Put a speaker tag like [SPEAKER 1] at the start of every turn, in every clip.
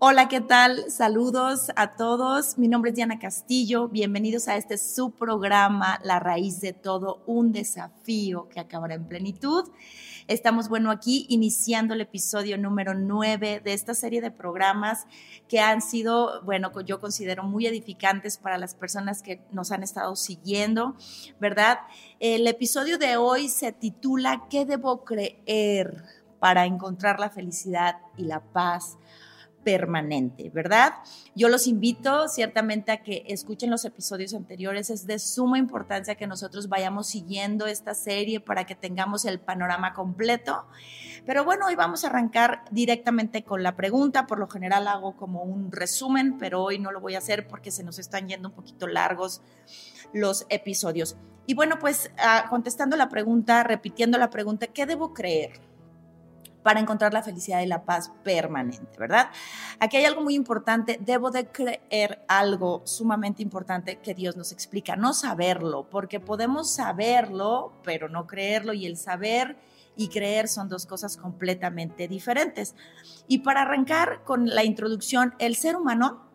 [SPEAKER 1] Hola, ¿qué tal? Saludos a todos. Mi nombre es Diana Castillo. Bienvenidos a este su programa, La raíz de todo, un desafío que acabará en plenitud. Estamos, bueno, aquí iniciando el episodio número 9 de esta serie de programas que han sido, bueno, yo considero muy edificantes para las personas que nos han estado siguiendo, ¿verdad? El episodio de hoy se titula ¿Qué debo creer para encontrar la felicidad y la paz? Permanente, ¿verdad? Yo los invito ciertamente a que escuchen los episodios anteriores. Es de suma importancia que nosotros vayamos siguiendo esta serie para que tengamos el panorama completo. Pero bueno, hoy vamos a arrancar directamente con la pregunta. Por lo general hago como un resumen, pero hoy no lo voy a hacer porque se nos están yendo un poquito largos los episodios. Y bueno, pues ah, contestando la pregunta, repitiendo la pregunta, ¿qué debo creer? Para encontrar la felicidad y la paz permanente, ¿verdad? Aquí hay algo muy importante, debo de creer algo sumamente importante que Dios nos explica, no saberlo, porque podemos saberlo, pero no creerlo y el saber y creer son dos cosas completamente diferentes. Y para arrancar con la introducción, el ser humano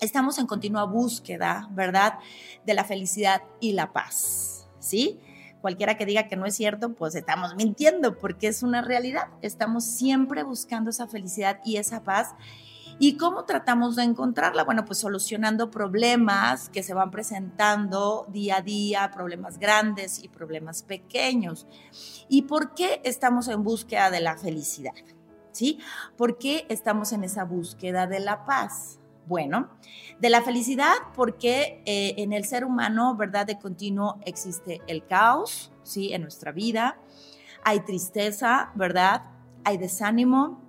[SPEAKER 1] estamos en continua búsqueda, ¿verdad? De la felicidad y la paz, ¿sí? Cualquiera que diga que no es cierto, pues estamos mintiendo porque es una realidad. Estamos siempre buscando esa felicidad y esa paz. ¿Y cómo tratamos de encontrarla? Bueno, pues solucionando problemas que se van presentando día a día, problemas grandes y problemas pequeños. ¿Y por qué estamos en búsqueda de la felicidad? ¿Sí? ¿Por qué estamos en esa búsqueda de la paz? Bueno, de la felicidad porque eh, en el ser humano, ¿verdad? De continuo existe el caos, ¿sí? En nuestra vida. Hay tristeza, ¿verdad? Hay desánimo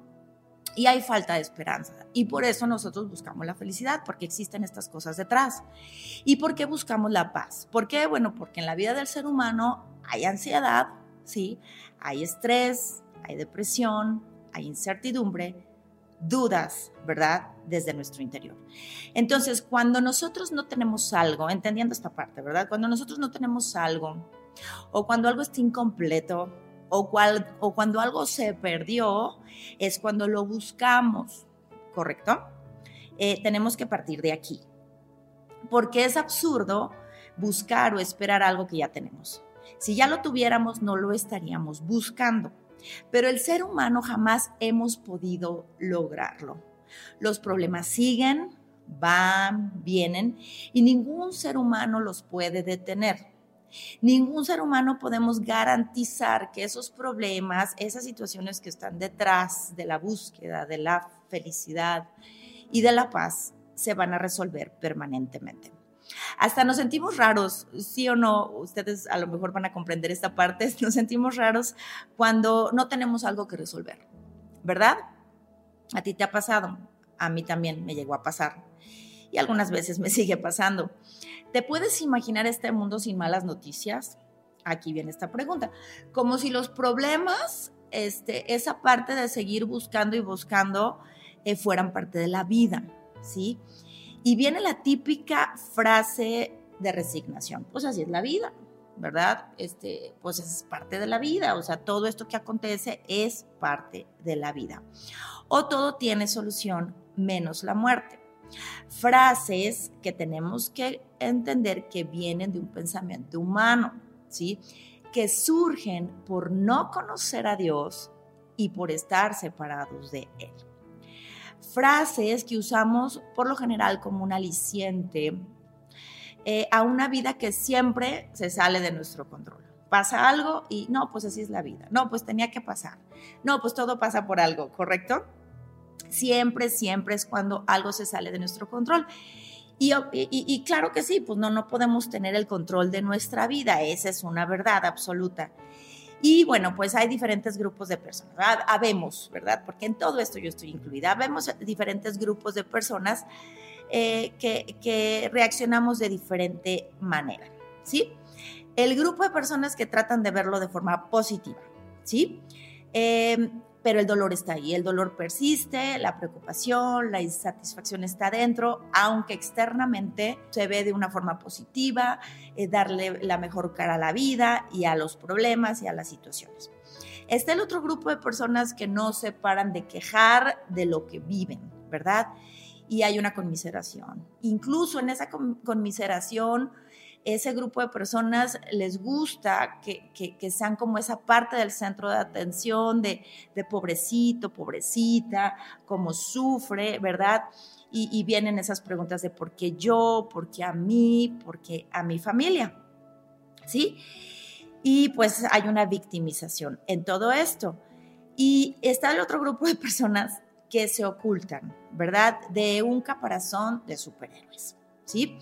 [SPEAKER 1] y hay falta de esperanza. Y por eso nosotros buscamos la felicidad, porque existen estas cosas detrás. ¿Y por qué buscamos la paz? ¿Por qué? Bueno, porque en la vida del ser humano hay ansiedad, ¿sí? Hay estrés, hay depresión, hay incertidumbre, dudas, ¿verdad? Desde nuestro interior. Entonces, cuando nosotros no tenemos algo, entendiendo esta parte, ¿verdad? Cuando nosotros no tenemos algo, o cuando algo está incompleto, o, cuando algo se perdió, es cuando lo buscamos, ¿correcto? Eh, tenemos que partir de aquí. Porque es absurdo buscar o esperar algo que ya tenemos. Si ya lo tuviéramos, no lo estaríamos buscando. Pero el ser humano jamás hemos podido lograrlo. Los problemas siguen, van, vienen y ningún ser humano los puede detener. Ningún ser humano podemos garantizar que esos problemas, esas situaciones que están detrás de la búsqueda de la felicidad y de la paz, se van a resolver permanentemente. Hasta nos sentimos raros, sí o no, ustedes a lo mejor van a comprender esta parte, nos sentimos raros cuando no tenemos algo que resolver, ¿verdad? A ti te ha pasado, a mí también me llegó a pasar y algunas veces me sigue pasando. ¿Te puedes imaginar este mundo sin malas noticias? Aquí viene esta pregunta. Como si los problemas, este, esa parte de seguir buscando y buscando, eh, fueran parte de la vida, ¿sí? Y viene la típica frase de resignación. Pues así es la vida, ¿verdad? Este, pues es parte de la vida, o sea, todo esto que acontece es parte de la vida. O todo tiene solución menos la muerte. Frases que tenemos que entender que vienen de un pensamiento humano, ¿sí? Que surgen por no conocer a Dios y por estar separados de Él frases que usamos por lo general como un aliciente eh, a una vida que siempre se sale de nuestro control. Pasa algo y no, pues así es la vida. No, pues tenía que pasar. No, pues todo pasa por algo, ¿correcto? Siempre, siempre es cuando algo se sale de nuestro control. Y, y, claro que sí, pues no, no podemos tener el control de nuestra vida, esa es una verdad absoluta. Y bueno, pues hay diferentes grupos de personas. Habemos, ¿verdad? Porque en todo esto yo estoy incluida. Habemos diferentes grupos de personas eh, que, reaccionamos de diferente manera, ¿sí? El grupo de personas que tratan de verlo de forma positiva, ¿sí? Eh, pero el dolor está ahí, el dolor persiste, la preocupación, la insatisfacción está dentro, aunque externamente se ve de una forma positiva, eh, darle la mejor cara a la vida y a los problemas y a las situaciones. Está el otro grupo de personas que no se paran de quejar de lo que viven, ¿verdad? Y hay una conmiseración. Incluso en esa conmiseración, ese grupo de personas les gusta que, sean como esa parte del centro de atención de, pobrecito, pobrecita, cómo sufre, ¿verdad? Y, y, vienen esas preguntas de por qué yo, por qué a mí, por qué a mi familia, ¿sí? Y pues hay una victimización en todo esto. Y está el otro grupo de personas que se ocultan, ¿verdad? De un caparazón de superhéroes, ¿sí?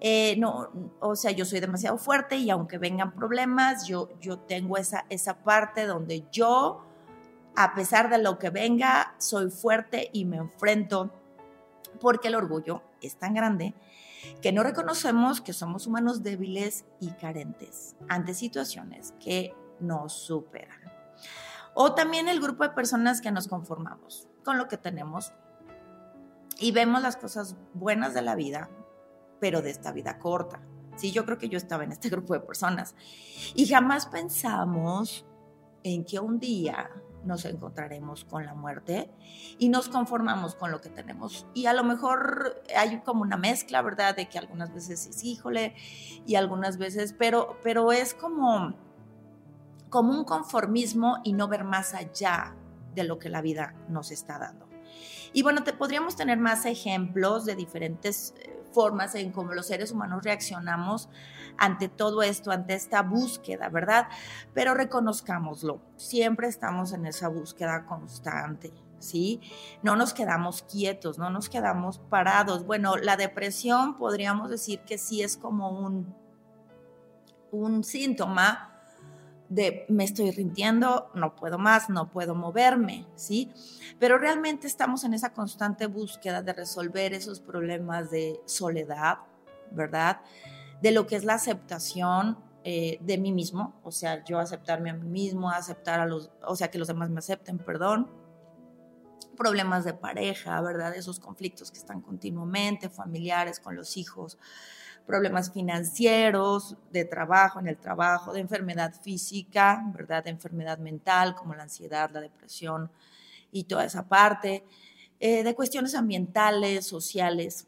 [SPEAKER 1] Eh, no, o sea, yo soy demasiado fuerte y aunque vengan problemas, yo, yo tengo esa, esa parte donde yo, a pesar de lo que venga, soy fuerte y me enfrento porque el orgullo es tan grande que no reconocemos que somos humanos débiles y carentes ante situaciones que nos superan. O también el grupo de personas que nos conformamos con lo que tenemos y vemos las cosas buenas de la vida, pero de esta vida corta. Sí, yo creo que yo estaba en este grupo de personas. Y jamás pensamos en que un día nos encontraremos con la muerte y nos conformamos con lo que tenemos. Y a lo mejor hay como una mezcla, ¿verdad? De que algunas veces es híjole y algunas veces, pero, pero es como, como un conformismo y no ver más allá de lo que la vida nos está dando. Y bueno, podríamos tener más ejemplos de diferentes eh, formas en cómo los seres humanos reaccionamos ante todo esto, ante esta búsqueda, ¿verdad? Pero reconozcámoslo, siempre estamos en esa búsqueda constante. ¿Sí? No nos quedamos quietos, no nos quedamos parados. Bueno, la depresión podríamos decir que sí es como un, un síntoma de me estoy rindiendo, no puedo más, no puedo moverme, ¿sí? Pero realmente estamos en esa constante búsqueda de resolver esos problemas de soledad, ¿verdad? De lo que es la aceptación eh, de mí mismo, o sea, yo aceptarme a mí mismo, aceptar a los, o sea, que los demás me acepten, perdón. Problemas de pareja, ¿verdad? Esos conflictos que están continuamente, familiares con los hijos, problemas financieros, de trabajo, en el trabajo, de enfermedad física, ¿verdad? De enfermedad mental, como la ansiedad, la depresión y toda esa parte, eh, de cuestiones ambientales, sociales,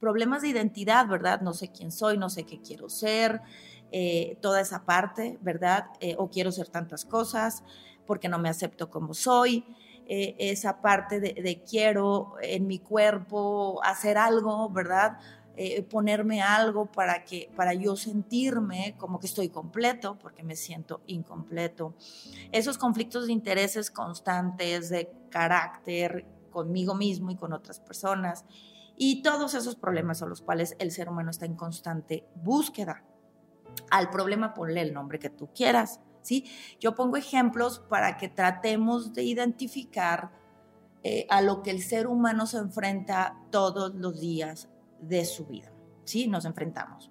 [SPEAKER 1] problemas de identidad, ¿verdad? No sé quién soy, no sé qué quiero ser, eh, toda esa parte, ¿verdad? Eh, o quiero ser tantas cosas porque no me acepto como soy. esa parte de, de quiero en mi cuerpo hacer algo, ¿verdad? Eh, ponerme algo para, que, para yo sentirme como que estoy completo, porque me siento incompleto. Esos conflictos de intereses constantes, de carácter conmigo mismo y con otras personas, y todos esos problemas a los cuales el ser humano está en constante búsqueda. Al problema ponle el nombre que tú quieras, ¿sí? Yo pongo ejemplos para que tratemos de identificar eh, a lo que el ser humano se enfrenta todos los días de su vida. ¿Sí? Nos enfrentamos.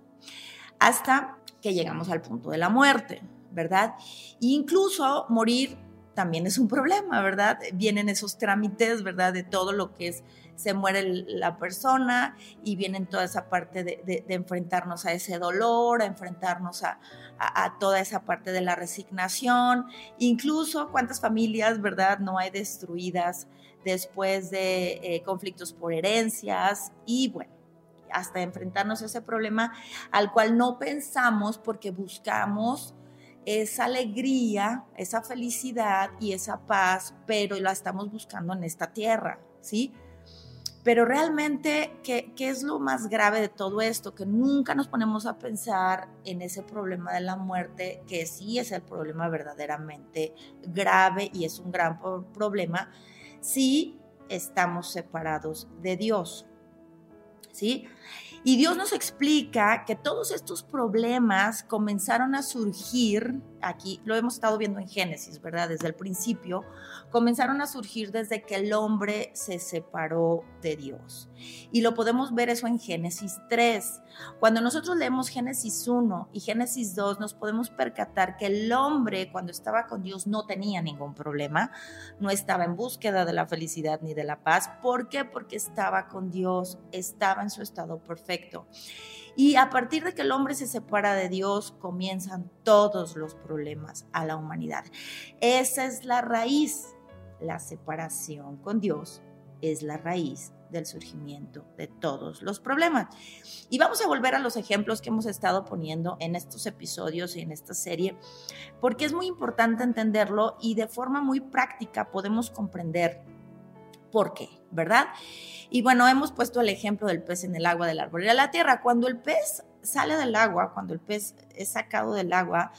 [SPEAKER 1] Hasta que llegamos al punto de la muerte, ¿verdad? incluso morir también es un problema, ¿verdad? Vienen esos trámites, ¿verdad? De todo lo que es, se muere la persona y vienen toda esa parte de, enfrentarnos a ese dolor, a enfrentarnos a, toda esa parte de la resignación, incluso cuántas familias, ¿verdad? No hay destruidas después de eh, conflictos por herencias y bueno, hasta enfrentarnos a ese problema al cual no pensamos porque buscamos esa alegría, esa felicidad y esa paz, pero la estamos buscando en esta tierra, ¿sí? Pero realmente, ¿qué, ¿qué, es lo más grave de todo esto? Que nunca nos ponemos a pensar en ese problema de la muerte, que sí es el problema verdaderamente grave y es un gran problema si estamos separados de Dios. ¿Sí? Y Dios nos explica que todos estos problemas comenzaron a surgir, aquí lo hemos estado viendo en Génesis, ¿verdad? Desde el principio, comenzaron a surgir desde que el hombre se separó de Dios. Y lo podemos ver eso en Génesis 3. Cuando nosotros leemos Génesis 1 y Génesis 2, nos podemos percatar que el hombre cuando estaba con Dios no tenía ningún problema, no estaba en búsqueda de la felicidad ni de la paz. ¿Por qué? Porque estaba con Dios, estaba en su estado perfecto y a partir de que el hombre se separa de Dios, comienzan todos los problemas a la humanidad. Esa es la raíz, la separación con Dios es la raíz del surgimiento de todos los problemas. Y vamos a volver a los ejemplos que hemos estado poniendo en estos episodios y en esta serie, porque es muy importante entenderlo y de forma muy práctica podemos comprender por qué, ¿verdad? Y bueno, hemos puesto el ejemplo del pez en el agua, del árbol y de la tierra. Cuando el pez sale del agua, cuando el pez es sacado del agua,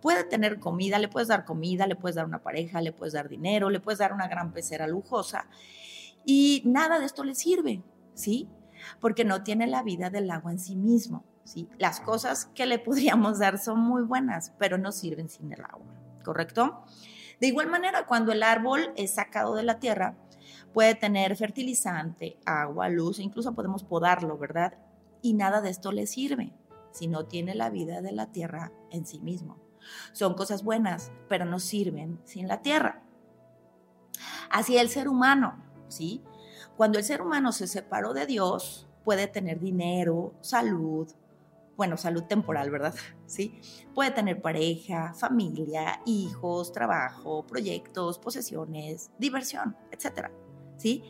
[SPEAKER 1] puede tener comida, le puedes dar comida, le puedes dar una pareja, le puedes dar dinero, le puedes dar una gran pecera lujosa y nada de esto le sirve, ¿sí? Porque no tiene la vida del agua en sí mismo, ¿sí? Las cosas que le podríamos dar son muy buenas, pero no sirven sin el agua, ¿correcto? De igual manera, cuando el árbol es sacado de la tierra, puede tener fertilizante, agua, luz, e incluso podemos podarlo, ¿verdad? Y nada de esto le sirve si no tiene la vida de la tierra en sí mismo. Son cosas buenas, pero no sirven sin la tierra. Así el ser humano, ¿sí? Cuando el ser humano se separó de Dios, puede tener dinero, salud, bueno, salud temporal, ¿verdad? Sí. Puede tener pareja, familia, hijos, trabajo, proyectos, posesiones, diversión, etcétera. ¿Sí?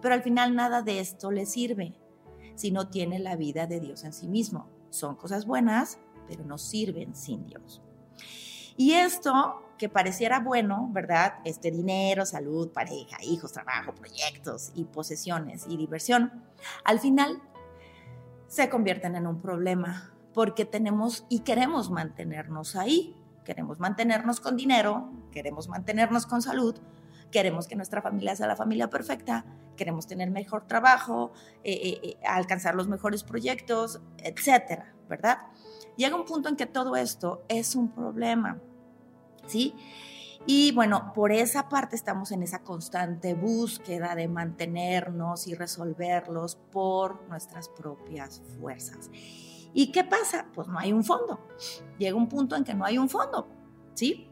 [SPEAKER 1] Pero al final nada de esto le sirve si no tiene la vida de Dios en sí mismo. Son cosas buenas, pero no sirven sin Dios. Y esto que pareciera bueno, ¿verdad? Este dinero, salud, pareja, hijos, trabajo, proyectos y posesiones y diversión, al final se convierten en un problema porque tenemos y queremos mantenernos ahí. Queremos mantenernos con dinero, queremos mantenernos con salud, queremos que nuestra familia sea la familia perfecta, queremos tener mejor trabajo, eh, eh, eh, alcanzar los mejores proyectos, etcétera, ¿verdad? Llega un punto en que todo esto es un problema ¿sí? Y bueno, por esa parte estamos en esa constante búsqueda de mantenernos y resolverlos por nuestras propias fuerzas. ¿Y qué pasa? Pues no hay un fondo. Llega un punto en que no hay un fondo, ¿sí?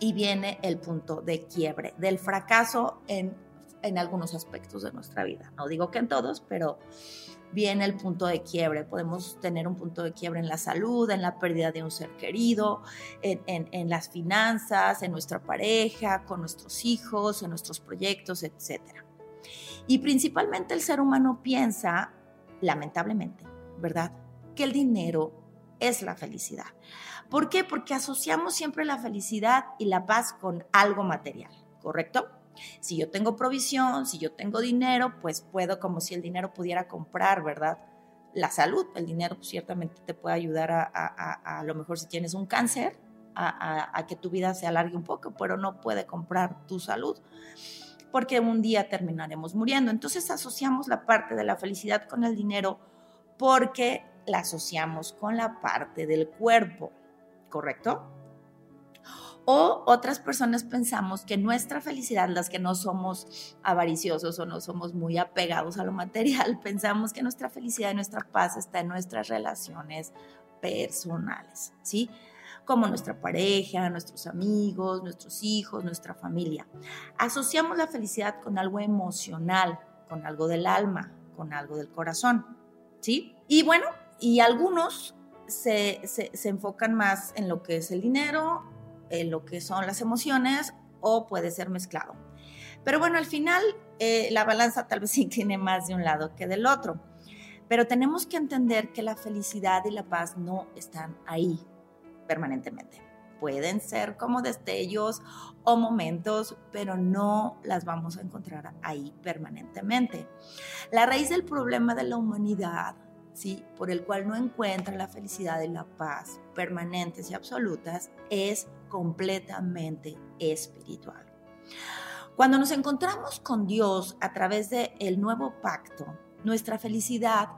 [SPEAKER 1] Y viene el punto de quiebre, del fracaso en, en algunos aspectos de nuestra vida. No digo que en todos, pero viene el punto de quiebre. Podemos tener un punto de quiebre en la salud, en la pérdida de un ser querido, en, las finanzas, en nuestra pareja, con nuestros hijos, en nuestros proyectos, etc. Y principalmente el ser humano piensa, lamentablemente, ¿verdad?, que el dinero es la felicidad. ¿Por qué? Porque asociamos siempre la felicidad y la paz con algo material, ¿correcto? Si yo tengo provisión, si yo tengo dinero, pues puedo, como si el dinero pudiera comprar, ¿verdad? La salud, el dinero pues, ciertamente te puede ayudar a, a, lo mejor si tienes un cáncer, a, que tu vida se alargue un poco, pero no puede comprar tu salud, porque un día terminaremos muriendo. Entonces asociamos la parte de la felicidad con el dinero porque la asociamos con la parte del cuerpo, ¿correcto? O otras personas pensamos que nuestra felicidad, las que no somos avariciosos o no somos muy apegados a lo material, pensamos que nuestra felicidad y nuestra paz está en nuestras relaciones personales, ¿sí? Como nuestra pareja, nuestros amigos, nuestros hijos, nuestra familia. Asociamos la felicidad con algo emocional, con algo del alma, con algo del corazón, ¿sí? Y bueno, y algunos se, se enfocan más en lo que es el dinero, lo que son las emociones o puede ser mezclado. Pero bueno, al final eh, la balanza tal vez sí tiene más de un lado que del otro. Pero tenemos que entender que la felicidad y la paz no están ahí permanentemente. Pueden ser como destellos o momentos, pero no las vamos a encontrar ahí permanentemente. La raíz del problema de la humanidad ¿sí? por el cual no encuentra la felicidad y la paz permanentes y absolutas, es completamente espiritual. Cuando nos encontramos con Dios a través del el nuevo pacto, nuestra felicidad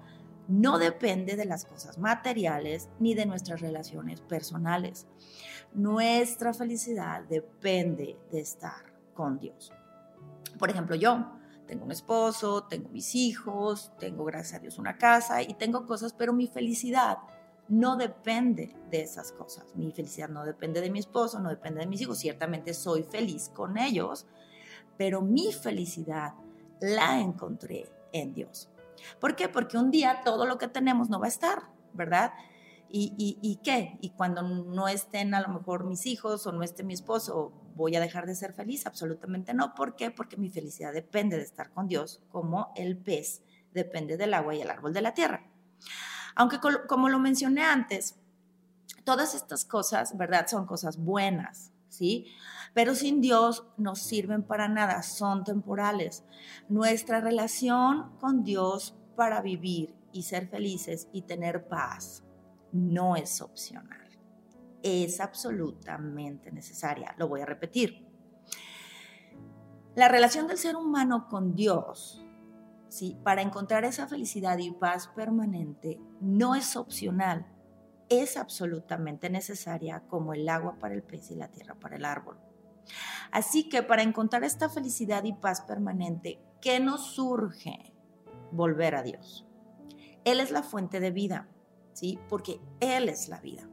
[SPEAKER 1] no depende de las cosas materiales ni de nuestras relaciones personales. Nuestra felicidad depende de estar con Dios. Por ejemplo, yo tengo un esposo, tengo mis hijos, tengo, gracias a Dios, una casa y tengo cosas, pero mi felicidad no depende de esas cosas. Mi felicidad no depende de mi esposo, no depende de mis hijos. Ciertamente soy feliz con ellos, pero mi felicidad la encontré en Dios. ¿Por qué? Porque un día todo lo que tenemos no va a estar, ¿verdad? ¿Y, qué? Y cuando no estén a lo mejor mis hijos o no esté mi esposo, ¿voy a dejar de ser feliz? Absolutamente no. ¿Por qué? Porque mi felicidad depende de estar con Dios, como el pez depende del agua y el árbol de la tierra. Aunque como lo mencioné antes, todas estas cosas, ¿verdad? Son cosas buenas, ¿sí? Pero sin Dios no sirven para nada, son temporales. Nuestra relación con Dios para vivir y ser felices y tener paz no es opcional, es absolutamente necesaria. Lo voy a repetir. La relación del ser humano con Dios, ¿sí? para encontrar esa felicidad y paz permanente, no es opcional, es absolutamente necesaria como el agua para el pez y la tierra para el árbol. Así que para encontrar esta felicidad y paz permanente, ¿qué nos surge? Volver a Dios. Él es la fuente de vida, ¿sí? Porque Él es la vida.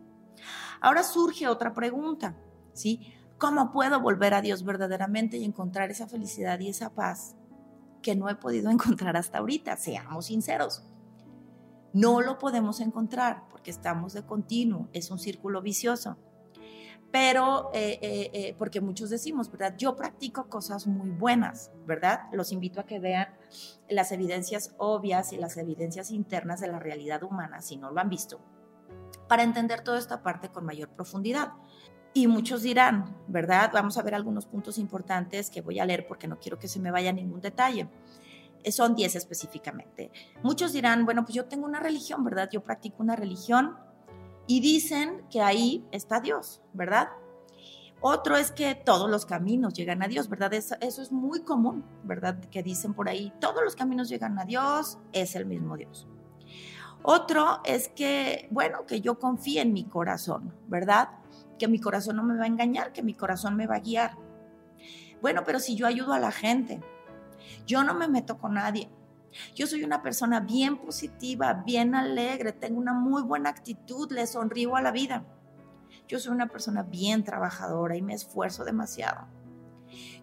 [SPEAKER 1] Ahora surge otra pregunta, ¿sí? ¿Cómo puedo volver a Dios verdaderamente y encontrar esa felicidad y esa paz que no he podido encontrar hasta ahorita? Seamos sinceros. No lo podemos encontrar porque estamos de continuo, es un círculo vicioso pero eh, eh, eh, porque muchos decimos, ¿verdad? Yo practico cosas muy buenas, ¿verdad? Los invito a que vean las evidencias obvias y las evidencias internas de la realidad humana, si no lo han visto, para entender toda esta parte con mayor profundidad. Y muchos dirán, ¿verdad? Vamos a ver algunos puntos importantes que voy a leer porque no quiero que se me vaya ningún detalle. Son 10 específicamente. Muchos dirán, bueno, pues yo tengo una religión, ¿verdad? Yo practico una religión, y dicen que ahí está Dios, ¿verdad? Otro es que todos los caminos llegan a Dios, ¿verdad? Eso, es muy común, ¿verdad? Que dicen por ahí, todos los caminos llegan a Dios, es el mismo Dios. Otro es que, bueno, que yo confíe en mi corazón, ¿verdad? Que mi corazón no me va a engañar, que mi corazón me va a guiar. Bueno, pero si yo ayudo a la gente, yo no me meto con nadie, yo soy una persona bien positiva, bien alegre, tengo una muy buena actitud, le sonrío a la vida. Yo soy una persona bien trabajadora y me esfuerzo demasiado.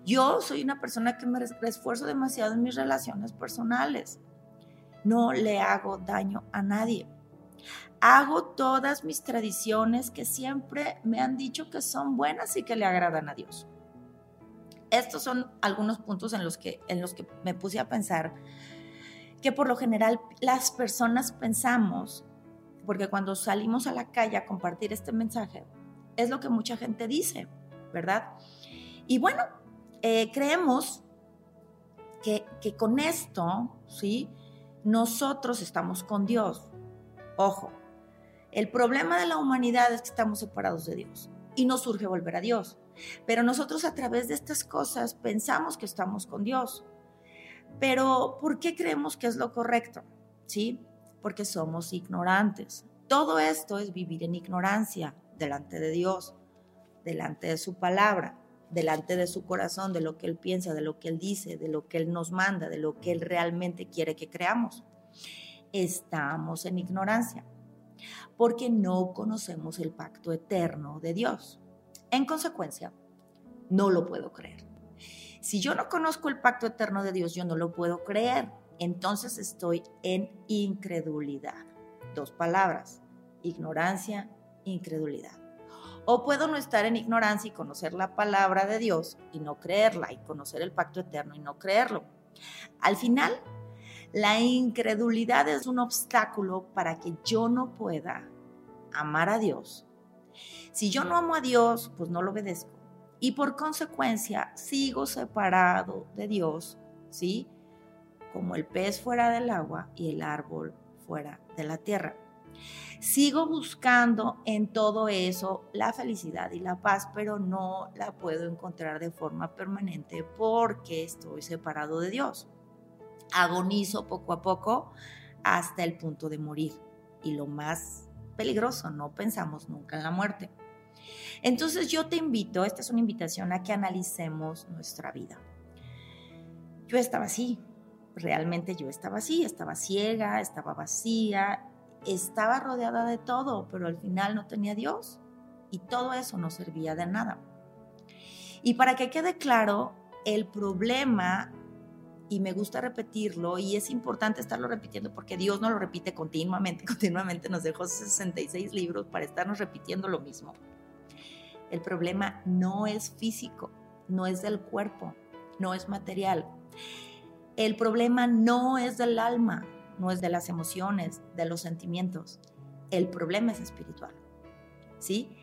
[SPEAKER 1] Yo soy una persona que me esfuerzo demasiado en mis relaciones personales. No le hago daño a nadie. Hago todas mis tradiciones que siempre me han dicho que son buenas y que le agradan a Dios. Estos son algunos puntos en los que, en los que me puse a pensar que por lo general las personas pensamos, porque cuando salimos a la calle a compartir este mensaje, es lo que mucha gente dice, ¿verdad? Y bueno, eh, creemos que, que con esto, ¿sí? Nosotros estamos con Dios. Ojo, el problema de la humanidad es que estamos separados de Dios y nos surge volver a Dios. Pero nosotros a través de estas cosas pensamos que estamos con Dios. Pero, ¿por qué creemos que es lo correcto? ¿Sí? Porque somos ignorantes. Todo esto es vivir en ignorancia delante de Dios, delante de su palabra, delante de su corazón, de lo que Él piensa, de lo que Él dice, de lo que Él nos manda, de lo que Él realmente quiere que creamos. Estamos en ignorancia porque no conocemos el pacto eterno de Dios. En consecuencia, no lo puedo creer. Si yo no conozco el pacto eterno de Dios, yo no lo puedo creer. Entonces estoy en incredulidad. Dos palabras, ignorancia, incredulidad. O puedo no estar en ignorancia y conocer la palabra de Dios y no creerla, y conocer el pacto eterno y no creerlo. Al final, la incredulidad es un obstáculo para que yo no pueda amar a Dios. Si yo no amo a Dios, pues no lo obedezco y por consecuencia sigo separado de Dios, ¿sí? Como el pez fuera del agua y el árbol fuera de la tierra. Sigo buscando en todo eso la felicidad y la paz, pero no la puedo encontrar de forma permanente porque estoy separado de Dios. Agonizo poco a poco hasta el punto de morir. Y lo más peligroso, no pensamos nunca en la muerte. Entonces yo te invito, esta es una invitación a que analicemos nuestra vida. Yo estaba así, realmente yo estaba así, estaba ciega, estaba vacía, estaba rodeada de todo, pero al final no tenía Dios y todo eso no servía de nada. Y para que quede claro, el problema y me gusta repetirlo y es importante estarlo repitiendo porque Dios no lo repite continuamente, continuamente nos dejó 66 libros para estarnos repitiendo lo mismo. El problema no es físico, no es del cuerpo, no es material. El problema no es del alma, no es de las emociones, de los sentimientos. El problema es espiritual. ¿Sí?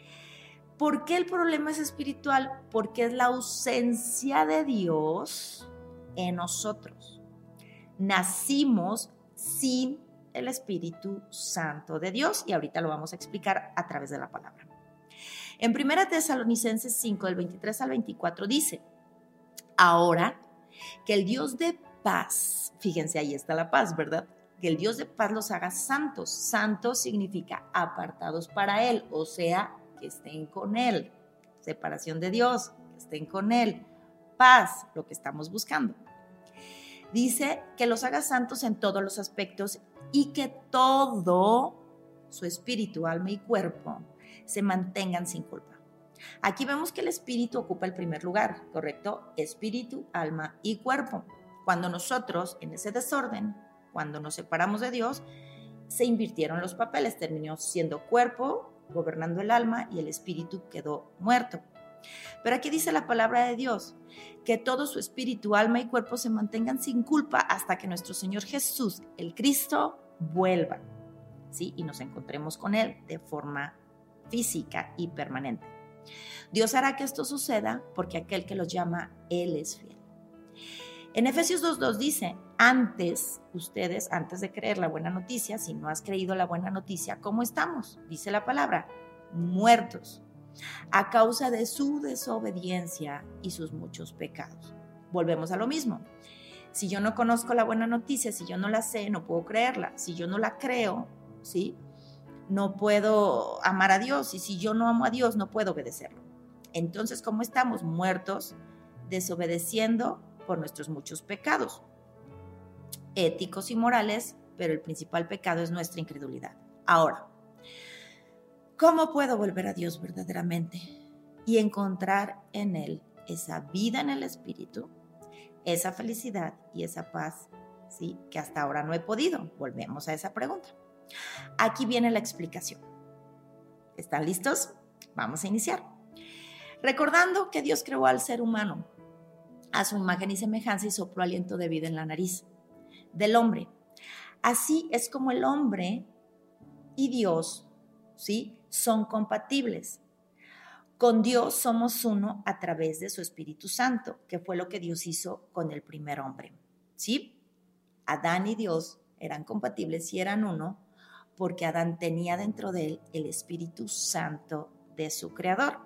[SPEAKER 1] ¿Por qué el problema es espiritual? Porque es la ausencia de Dios en nosotros. Nacimos sin el Espíritu Santo de Dios y ahorita lo vamos a explicar a través de la palabra. En 1 Tesalonicenses 5, del 23 al 24 dice, ahora que el Dios de paz, fíjense, ahí está la paz, ¿verdad? Que el Dios de paz los haga santos. Santos significa apartados para Él, o sea, que estén con Él. Separación de Dios, que estén con Él. Paz, lo que estamos buscando. Dice que los haga santos en todos los aspectos y que todo su espíritu, alma y cuerpo se mantengan sin culpa. Aquí vemos que el espíritu ocupa el primer lugar, ¿correcto? Espíritu, alma y cuerpo. Cuando nosotros, en ese desorden, cuando nos separamos de Dios, se invirtieron los papeles, terminó siendo cuerpo, gobernando el alma y el espíritu quedó muerto. Pero aquí dice la palabra de Dios, que todo su espíritu, alma y cuerpo se mantengan sin culpa hasta que nuestro Señor Jesús, el Cristo, vuelva, ¿sí? Y nos encontremos con Él de forma física y permanente. Dios hará que esto suceda porque aquel que los llama, Él es fiel. En Efesios 2.2 dice, antes, ustedes, antes de creer la buena noticia, si no has creído la buena noticia, ¿cómo estamos? Dice la palabra, muertos, a causa de su desobediencia y sus muchos pecados. Volvemos a lo mismo. Si yo no conozco la buena noticia, si yo no la sé, no puedo creerla. Si yo no la creo, ¿sí? No puedo amar a Dios y si yo no amo a Dios no puedo obedecerlo. Entonces, ¿cómo estamos? Muertos, desobedeciendo por nuestros muchos pecados, éticos y morales, pero el principal pecado es nuestra incredulidad. Ahora, ¿cómo puedo volver a Dios verdaderamente y encontrar en Él esa vida en el Espíritu, esa felicidad y esa paz, ¿sí? que hasta ahora no he podido? Volvemos a esa pregunta. Aquí viene la explicación. ¿Están listos? Vamos a iniciar. Recordando que Dios creó al ser humano a su imagen y semejanza y sopló aliento de vida en la nariz del hombre. Así es como el hombre y Dios, ¿sí? Son compatibles. Con Dios somos uno a través de su Espíritu Santo, que fue lo que Dios hizo con el primer hombre, ¿sí? Adán y Dios eran compatibles y eran uno porque Adán tenía dentro de él el Espíritu Santo de su Creador.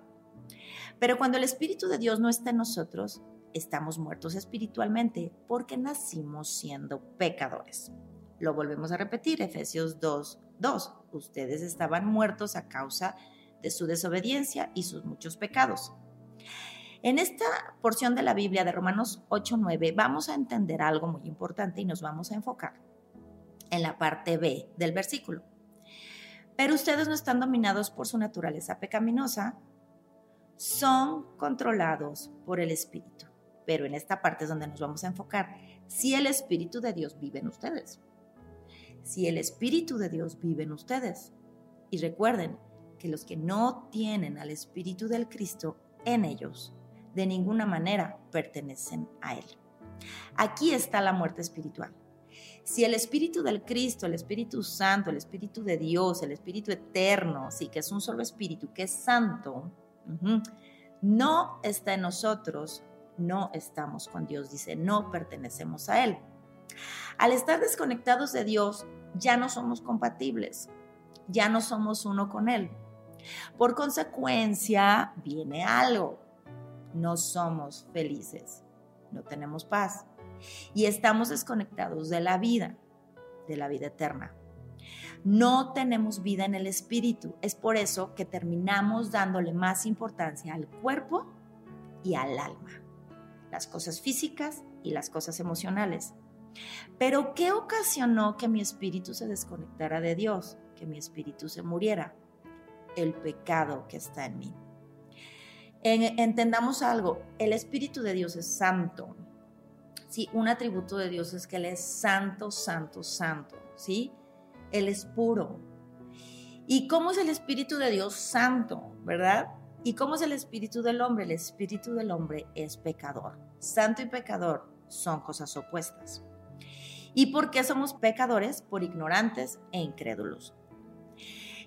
[SPEAKER 1] Pero cuando el Espíritu de Dios no está en nosotros, estamos muertos espiritualmente porque nacimos siendo pecadores. Lo volvemos a repetir, Efesios 2, 2. Ustedes estaban muertos a causa de su desobediencia y sus muchos pecados. En esta porción de la Biblia de Romanos 8, 9 vamos a entender algo muy importante y nos vamos a enfocar en la parte B del versículo. Pero ustedes no están dominados por su naturaleza pecaminosa, son controlados por el Espíritu. Pero en esta parte es donde nos vamos a enfocar. Si el Espíritu de Dios vive en ustedes. Si el Espíritu de Dios vive en ustedes. Y recuerden que los que no tienen al Espíritu del Cristo en ellos, de ninguna manera pertenecen a Él. Aquí está la muerte espiritual. Si el Espíritu del Cristo, el Espíritu Santo, el Espíritu de Dios, el Espíritu eterno, sí, que es un solo Espíritu, que es santo, no está en nosotros, no estamos con Dios, dice, no pertenecemos a Él. Al estar desconectados de Dios, ya no somos compatibles, ya no somos uno con Él. Por consecuencia, viene algo, no somos felices, no tenemos paz, y estamos desconectados de la vida, de la vida eterna. No tenemos vida en el espíritu. Es por eso que terminamos dándole más importancia al cuerpo y al alma, las cosas físicas y las cosas emocionales. Pero ¿qué ocasionó que mi espíritu se desconectara de Dios, que mi espíritu se muriera? El pecado que está en mí. entendamos algo, el espíritu de Dios es santo, Sí, un atributo de Dios es que Él es santo, santo, santo, ¿sí? Él es puro. ¿Y cómo es el Espíritu de Dios santo, verdad? ¿Y cómo es el Espíritu del hombre? El Espíritu del hombre es pecador. Santo y pecador son cosas opuestas. ¿Y por qué somos pecadores? Por ignorantes e incrédulos.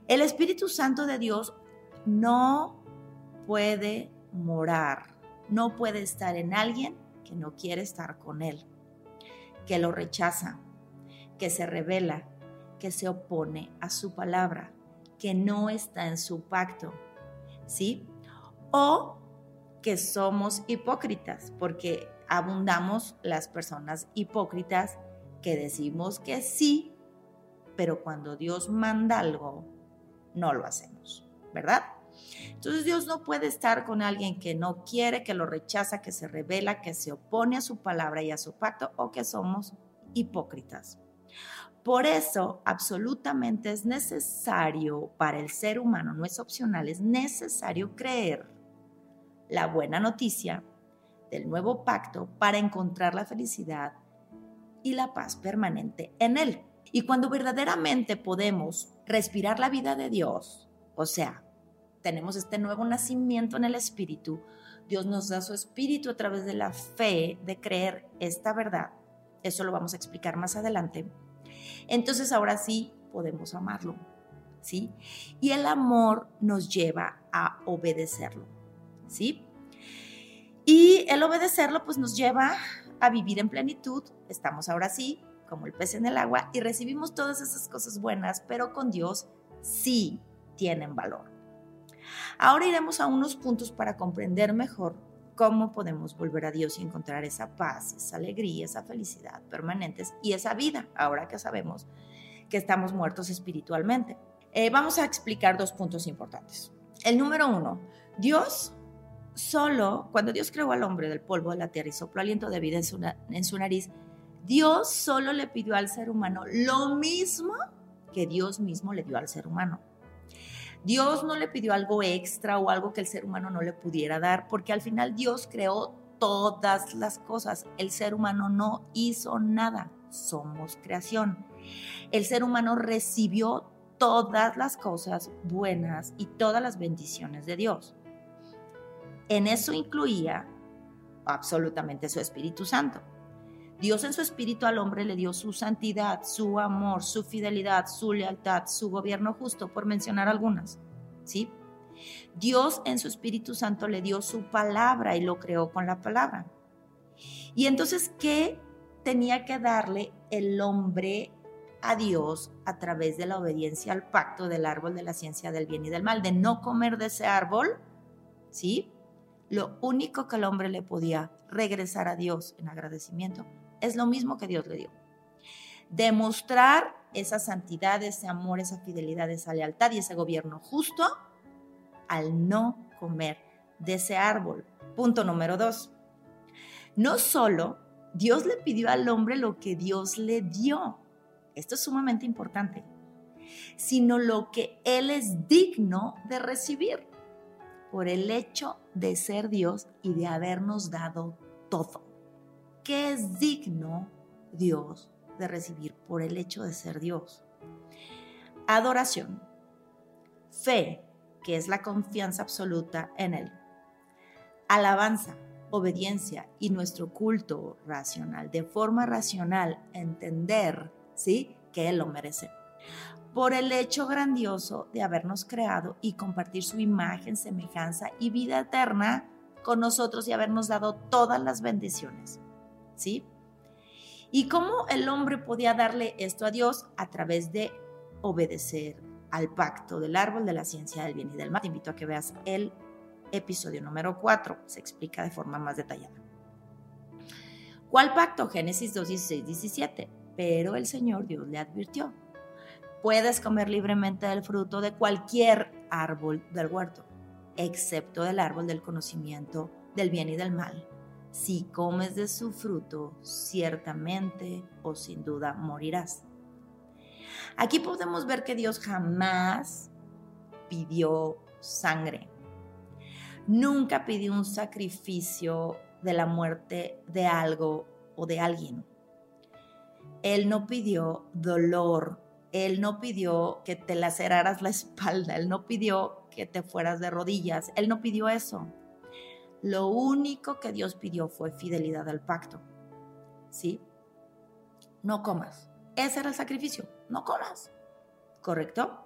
[SPEAKER 1] El Espíritu Santo de Dios no puede morar, no puede estar en alguien que no quiere estar con Él, que lo rechaza, que se revela, que se opone a su palabra, que no está en su pacto, ¿sí? O que somos hipócritas, porque abundamos las personas hipócritas que decimos que sí, pero cuando Dios manda algo, no lo hacemos, ¿verdad? Entonces Dios no puede estar con alguien que no quiere, que lo rechaza, que se revela, que se opone a su palabra y a su pacto o que somos hipócritas. Por eso, absolutamente es necesario para el ser humano, no es opcional, es necesario creer la buena noticia del nuevo pacto para encontrar la felicidad y la paz permanente en él. Y cuando verdaderamente podemos respirar la vida de Dios, o sea, tenemos este nuevo nacimiento en el Espíritu, Dios nos da su Espíritu a través de la fe de creer esta verdad. Eso lo vamos a explicar más adelante. Entonces ahora sí podemos amarlo, ¿sí? Y el amor nos lleva a obedecerlo, ¿sí? Y el obedecerlo pues nos lleva a vivir en plenitud. Estamos ahora sí como el pez en el agua y recibimos todas esas cosas buenas, pero con Dios sí tienen valor. Ahora iremos a unos puntos para comprender mejor cómo podemos volver a Dios y encontrar esa paz, esa alegría, esa felicidad permanentes y esa vida, ahora que sabemos que estamos muertos espiritualmente. Eh, vamos a explicar dos puntos importantes. El número uno, Dios solo, cuando Dios creó al hombre del polvo de la tierra y sopló aliento de vida en su, en su nariz, Dios solo le pidió al ser humano lo mismo que Dios mismo le dio al ser humano. Dios no le pidió algo extra o algo que el ser humano no le pudiera dar, porque al final Dios creó todas las cosas. El ser humano no hizo nada, somos creación. El ser humano recibió todas las cosas buenas y todas las bendiciones de Dios. En eso incluía absolutamente su Espíritu Santo. Dios en su espíritu al hombre le dio su santidad, su amor, su fidelidad, su lealtad, su gobierno justo, por mencionar algunas. ¿Sí? Dios en su Espíritu Santo le dio su palabra y lo creó con la palabra. Y entonces, ¿qué tenía que darle el hombre a Dios a través de la obediencia al pacto del árbol de la ciencia del bien y del mal, de no comer de ese árbol? ¿Sí? Lo único que el hombre le podía regresar a Dios en agradecimiento es lo mismo que Dios le dio. Demostrar esa santidad, ese amor, esa fidelidad, esa lealtad y ese gobierno justo al no comer de ese árbol. Punto número dos. No solo Dios le pidió al hombre lo que Dios le dio, esto es sumamente importante, sino lo que Él es digno de recibir por el hecho de ser Dios y de habernos dado todo. ¿Qué es digno Dios de recibir por el hecho de ser Dios? Adoración, fe, que es la confianza absoluta en Él. Alabanza, obediencia y nuestro culto racional, de forma racional, entender, ¿sí? Que Él lo merece. Por el hecho grandioso de habernos creado y compartir su imagen, semejanza y vida eterna con nosotros y habernos dado todas las bendiciones. ¿Sí? ¿Y cómo el hombre podía darle esto a Dios? A través de obedecer al pacto del árbol de la ciencia del bien y del mal. Te invito a que veas el episodio número 4, se explica de forma más detallada. ¿Cuál pacto? Génesis 2, 16, 17. Pero el Señor Dios le advirtió, puedes comer libremente del fruto de cualquier árbol del huerto, excepto del árbol del conocimiento del bien y del mal si comes de su fruto, ciertamente o sin duda morirás. Aquí podemos ver que Dios jamás pidió sangre. Nunca pidió un sacrificio de la muerte de algo o de alguien. Él no pidió dolor, Él no pidió que te laceraras la espalda, Él no pidió que te fueras de rodillas, Él no pidió eso. Lo único que Dios pidió fue fidelidad al pacto. ¿Sí? No comas. Ese era el sacrificio. No comas. ¿Correcto?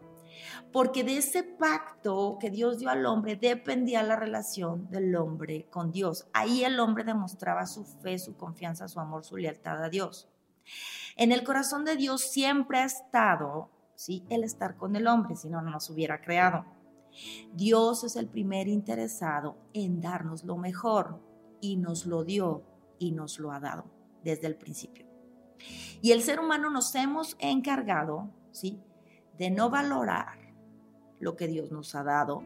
[SPEAKER 1] Porque de ese pacto que Dios dio al hombre dependía la relación del hombre con Dios. Ahí el hombre demostraba su fe, su confianza, su amor, su lealtad a Dios. En el corazón de Dios siempre ha estado, ¿sí? El estar con el hombre, si no, no nos hubiera creado. Dios es el primer interesado en darnos lo mejor y nos lo dio y nos lo ha dado desde el principio. Y el ser humano nos hemos encargado, ¿sí? De no valorar lo que Dios nos ha dado,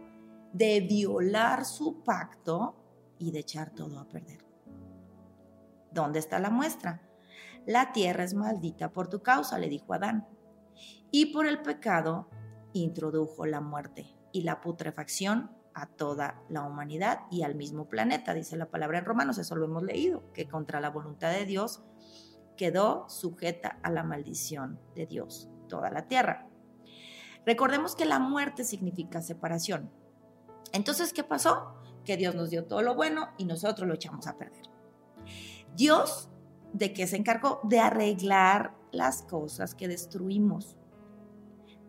[SPEAKER 1] de violar su pacto y de echar todo a perder. ¿Dónde está la muestra? La tierra es maldita por tu causa, le dijo Adán. Y por el pecado introdujo la muerte y la putrefacción a toda la humanidad y al mismo planeta, dice la palabra en Romanos, eso lo hemos leído, que contra la voluntad de Dios quedó sujeta a la maldición de Dios, toda la tierra. Recordemos que la muerte significa separación. Entonces, ¿qué pasó? Que Dios nos dio todo lo bueno y nosotros lo echamos a perder. Dios, ¿de qué se encargó? De arreglar las cosas que destruimos.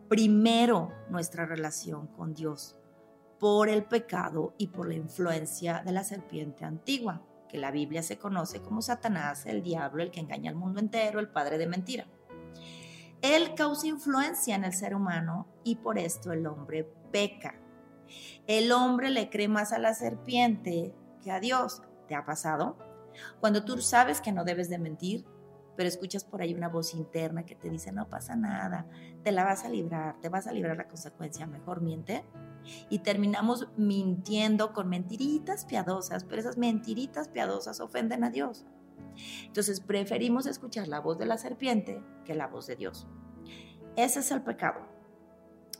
[SPEAKER 1] Primero, nuestra relación con Dios por el pecado y por la influencia de la serpiente antigua, que la Biblia se conoce como Satanás, el diablo, el que engaña al mundo entero, el padre de mentira. Él causa influencia en el ser humano y por esto el hombre peca. El hombre le cree más a la serpiente que a Dios. ¿Te ha pasado? Cuando tú sabes que no debes de mentir, pero escuchas por ahí una voz interna que te dice, no pasa nada, te la vas a librar, te vas a librar la consecuencia, mejor miente. Y terminamos mintiendo con mentiritas piadosas, pero esas mentiritas piadosas ofenden a Dios. Entonces preferimos escuchar la voz de la serpiente que la voz de Dios. Ese es el pecado.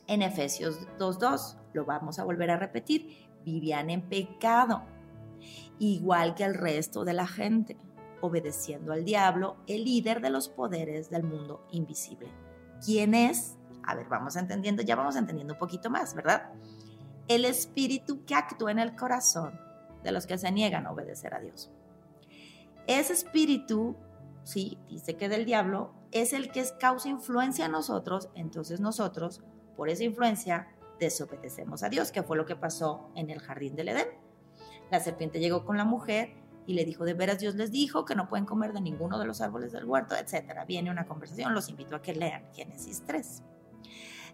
[SPEAKER 1] En Efesios 2.2, lo vamos a volver a repetir, vivían en pecado, igual que el resto de la gente, obedeciendo al diablo, el líder de los poderes del mundo invisible. ¿Quién es? A ver, vamos entendiendo, ya vamos entendiendo un poquito más, ¿verdad? El espíritu que actúa en el corazón de los que se niegan a obedecer a Dios. Ese espíritu, sí, dice que del diablo, es el que causa influencia a nosotros, entonces nosotros, por esa influencia, desobedecemos a Dios, que fue lo que pasó en el jardín del Edén. La serpiente llegó con la mujer y le dijo, de veras Dios les dijo que no pueden comer de ninguno de los árboles del huerto, etcétera. Viene una conversación, los invito a que lean Génesis 3.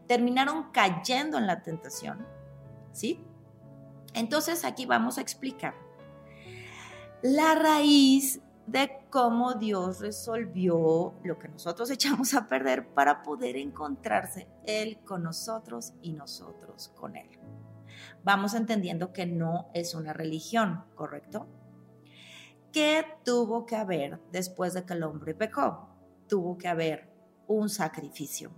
[SPEAKER 1] Terminaron cayendo en la tentación, ¿sí? Entonces aquí vamos a explicar la raíz de cómo Dios resolvió lo que nosotros echamos a perder para poder encontrarse Él con nosotros y nosotros con Él. Vamos entendiendo que no es una religión, ¿correcto? ¿Qué tuvo que haber después de que el hombre pecó? Tuvo que haber un sacrificio.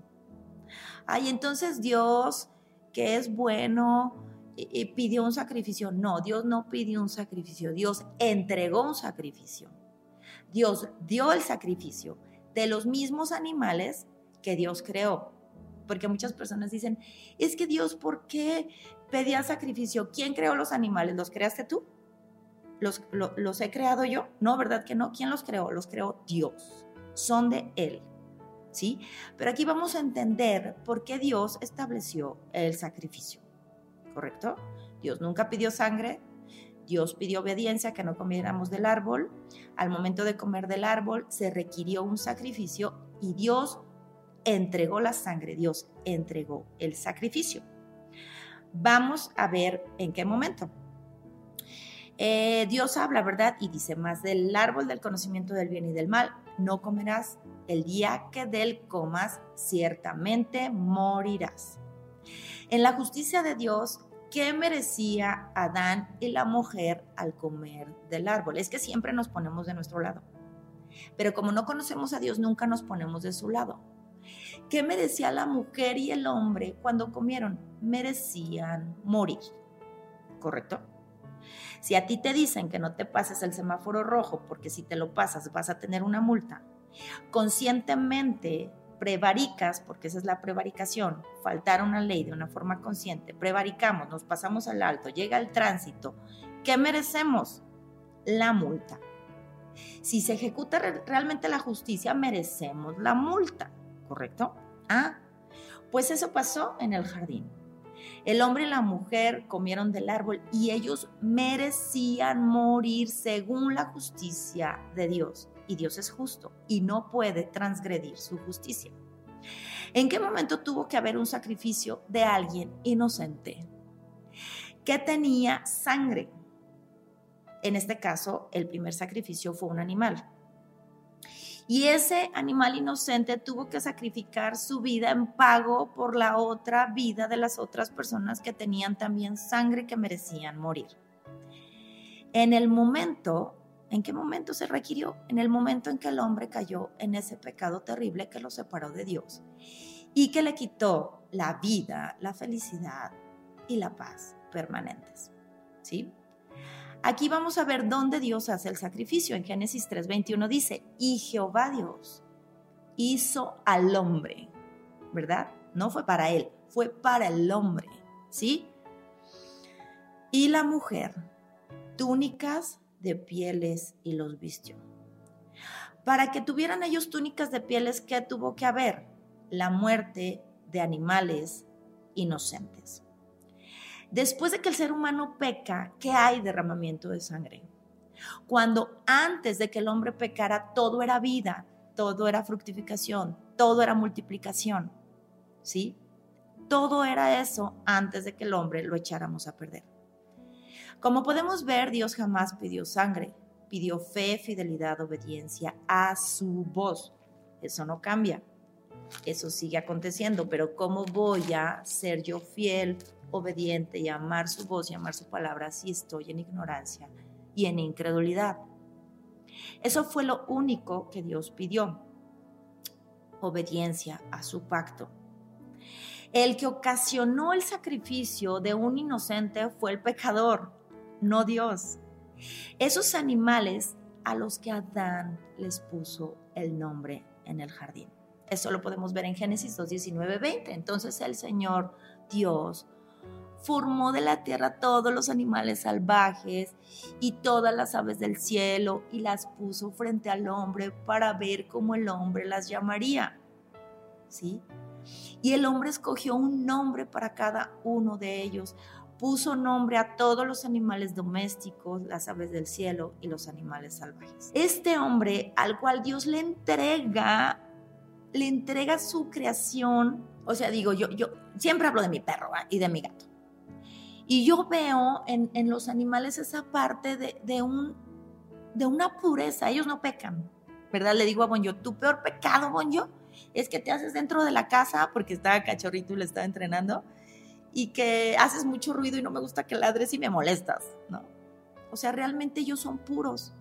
[SPEAKER 1] Ay, entonces Dios, que es bueno, y pidió un sacrificio. No, Dios no pidió un sacrificio, Dios entregó un sacrificio. Dios dio el sacrificio de los mismos animales que Dios creó. Porque muchas personas dicen, es que Dios, ¿por qué pedía sacrificio? ¿Quién creó los animales? ¿Los creaste tú? ¿Los, los he creado yo? No, ¿verdad que no? ¿Quién los creó? Los creó Dios. Son de Él. ¿Sí? Pero aquí vamos a entender por qué Dios estableció el sacrificio. ¿correcto? Dios nunca pidió sangre, Dios pidió obediencia, que no comiéramos del árbol. Al momento de comer del árbol se requirió un sacrificio y Dios entregó la sangre, Dios entregó el sacrificio. Vamos a ver en qué momento. Eh, Dios habla, ¿verdad? Y dice, más del árbol del conocimiento del bien y del mal, no comerás. El día que del comas, ciertamente morirás. En la justicia de Dios, ¿qué merecía Adán y la mujer al comer del árbol? Es que siempre nos ponemos de nuestro lado. Pero como no conocemos a Dios, nunca nos ponemos de su lado. ¿Qué merecía la mujer y el hombre cuando comieron? Merecían morir. ¿Correcto? Si a ti te dicen que no te pases el semáforo rojo porque si te lo pasas vas a tener una multa, conscientemente prevaricas, porque esa es la prevaricación, faltar a una ley de una forma consciente, prevaricamos, nos pasamos al alto, llega el tránsito, ¿qué merecemos? La multa. Si se ejecuta realmente la justicia, merecemos la multa, ¿correcto? Ah, pues eso pasó en el jardín. El hombre y la mujer comieron del árbol y ellos merecían morir según la justicia de Dios. Y Dios es justo y no puede transgredir su justicia. ¿En qué momento tuvo que haber un sacrificio de alguien inocente que tenía sangre? En este caso, el primer sacrificio fue un animal. Y ese animal inocente tuvo que sacrificar su vida en pago por la otra vida de las otras personas que tenían también sangre que merecían morir. En el momento, ¿en qué momento se requirió? En el momento en que el hombre cayó en ese pecado terrible que lo separó de Dios y que le quitó la vida, la felicidad y la paz permanentes. ¿Sí? Aquí vamos a ver dónde Dios hace el sacrificio. En Génesis 3:21 dice, y Jehová Dios hizo al hombre, ¿verdad? No fue para él, fue para el hombre, ¿sí? Y la mujer, túnicas de pieles y los vistió. Para que tuvieran ellos túnicas de pieles, ¿qué tuvo que haber? La muerte de animales inocentes. Después de que el ser humano peca, ¿qué hay derramamiento de sangre? Cuando antes de que el hombre pecara, todo era vida, todo era fructificación, todo era multiplicación, ¿sí? Todo era eso antes de que el hombre lo echáramos a perder. Como podemos ver, Dios jamás pidió sangre, pidió fe, fidelidad, obediencia a su voz. Eso no cambia, eso sigue aconteciendo, pero ¿cómo voy a ser yo fiel, obediente y amar su voz y amar su palabra si estoy en ignorancia y en incredulidad. Eso fue lo único que Dios pidió, obediencia a su pacto. El que ocasionó el sacrificio de un inocente fue el pecador, no Dios. Esos animales a los que Adán les puso el nombre en el jardín. Eso lo podemos ver en Génesis 2, 19, 20. Entonces el Señor Dios formó de la tierra todos los animales salvajes y todas las aves del cielo y las puso frente al hombre para ver cómo el hombre las llamaría. ¿Sí? Y el hombre escogió un nombre para cada uno de ellos. Puso nombre a todos los animales domésticos, las aves del cielo y los animales salvajes. Este hombre al cual Dios le entrega, le entrega su creación. O sea, digo, yo, yo siempre hablo de mi perro y de mi gato. Y yo veo en, los animales esa parte de, un, de una pureza. Ellos no pecan, ¿verdad? Le digo a Bonjo, tu peor pecado, Bonjo, es que te haces dentro de la casa porque estaba cachorrito y le estaba entrenando y que haces mucho ruido y no me gusta que ladres y me molestas, ¿no? O sea, realmente ellos son puros.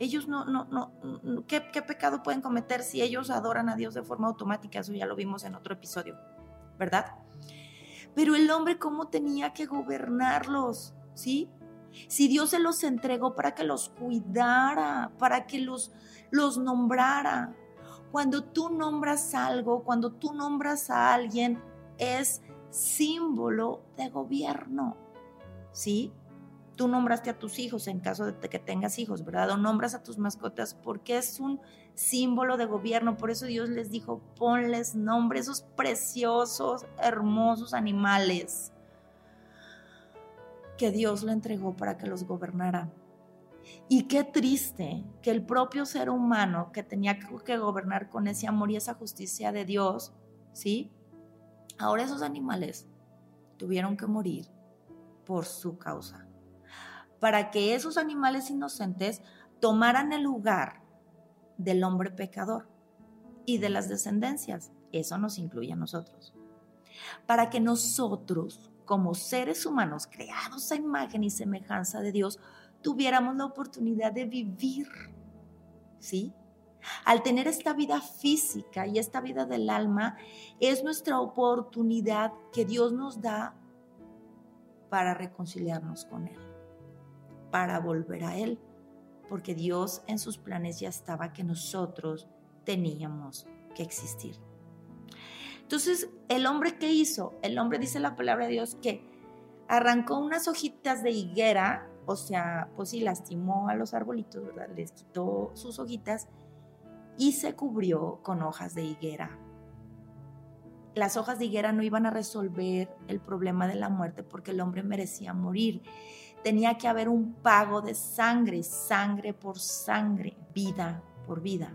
[SPEAKER 1] Ellos no, no, no, ¿qué, ¿qué, pecado pueden cometer si ellos adoran a Dios de forma automática? Eso ya lo vimos en otro episodio, ¿verdad? Pero el hombre, ¿cómo tenía que gobernarlos? ¿Sí? Si Dios se los entregó para que los cuidara, para que los, los nombrara. Cuando tú nombras algo, cuando tú nombras a alguien, es símbolo de gobierno. ¿Sí? tú nombraste a tus hijos en caso de que tengas hijos, ¿verdad? O nombras a tus mascotas porque es un símbolo de gobierno. Por eso Dios les dijo, ponles nombre, esos preciosos, hermosos animales que Dios le entregó para que los gobernara. Y qué triste que el propio ser humano que tenía que gobernar con ese amor y esa justicia de Dios, ¿sí? Ahora esos animales tuvieron que morir por su causa para que esos animales inocentes tomaran el lugar del hombre pecador y de las descendencias. Eso nos incluye a nosotros. Para que nosotros, como seres humanos creados a imagen y semejanza de Dios, tuviéramos la oportunidad de vivir. ¿Sí? Al tener esta vida física y esta vida del alma, es nuestra oportunidad que Dios nos da para reconciliarnos con Él para volver a Él, porque Dios en sus planes ya estaba que nosotros teníamos que existir. Entonces, el hombre que hizo, el hombre dice la palabra de Dios que arrancó unas hojitas de higuera, o sea, pues sí, lastimó a los arbolitos, ¿verdad? Les quitó sus hojitas y se cubrió con hojas de higuera. Las hojas de higuera no iban a resolver el problema de la muerte porque el hombre merecía morir. Tenía que haber un pago de sangre, sangre por sangre, vida por vida.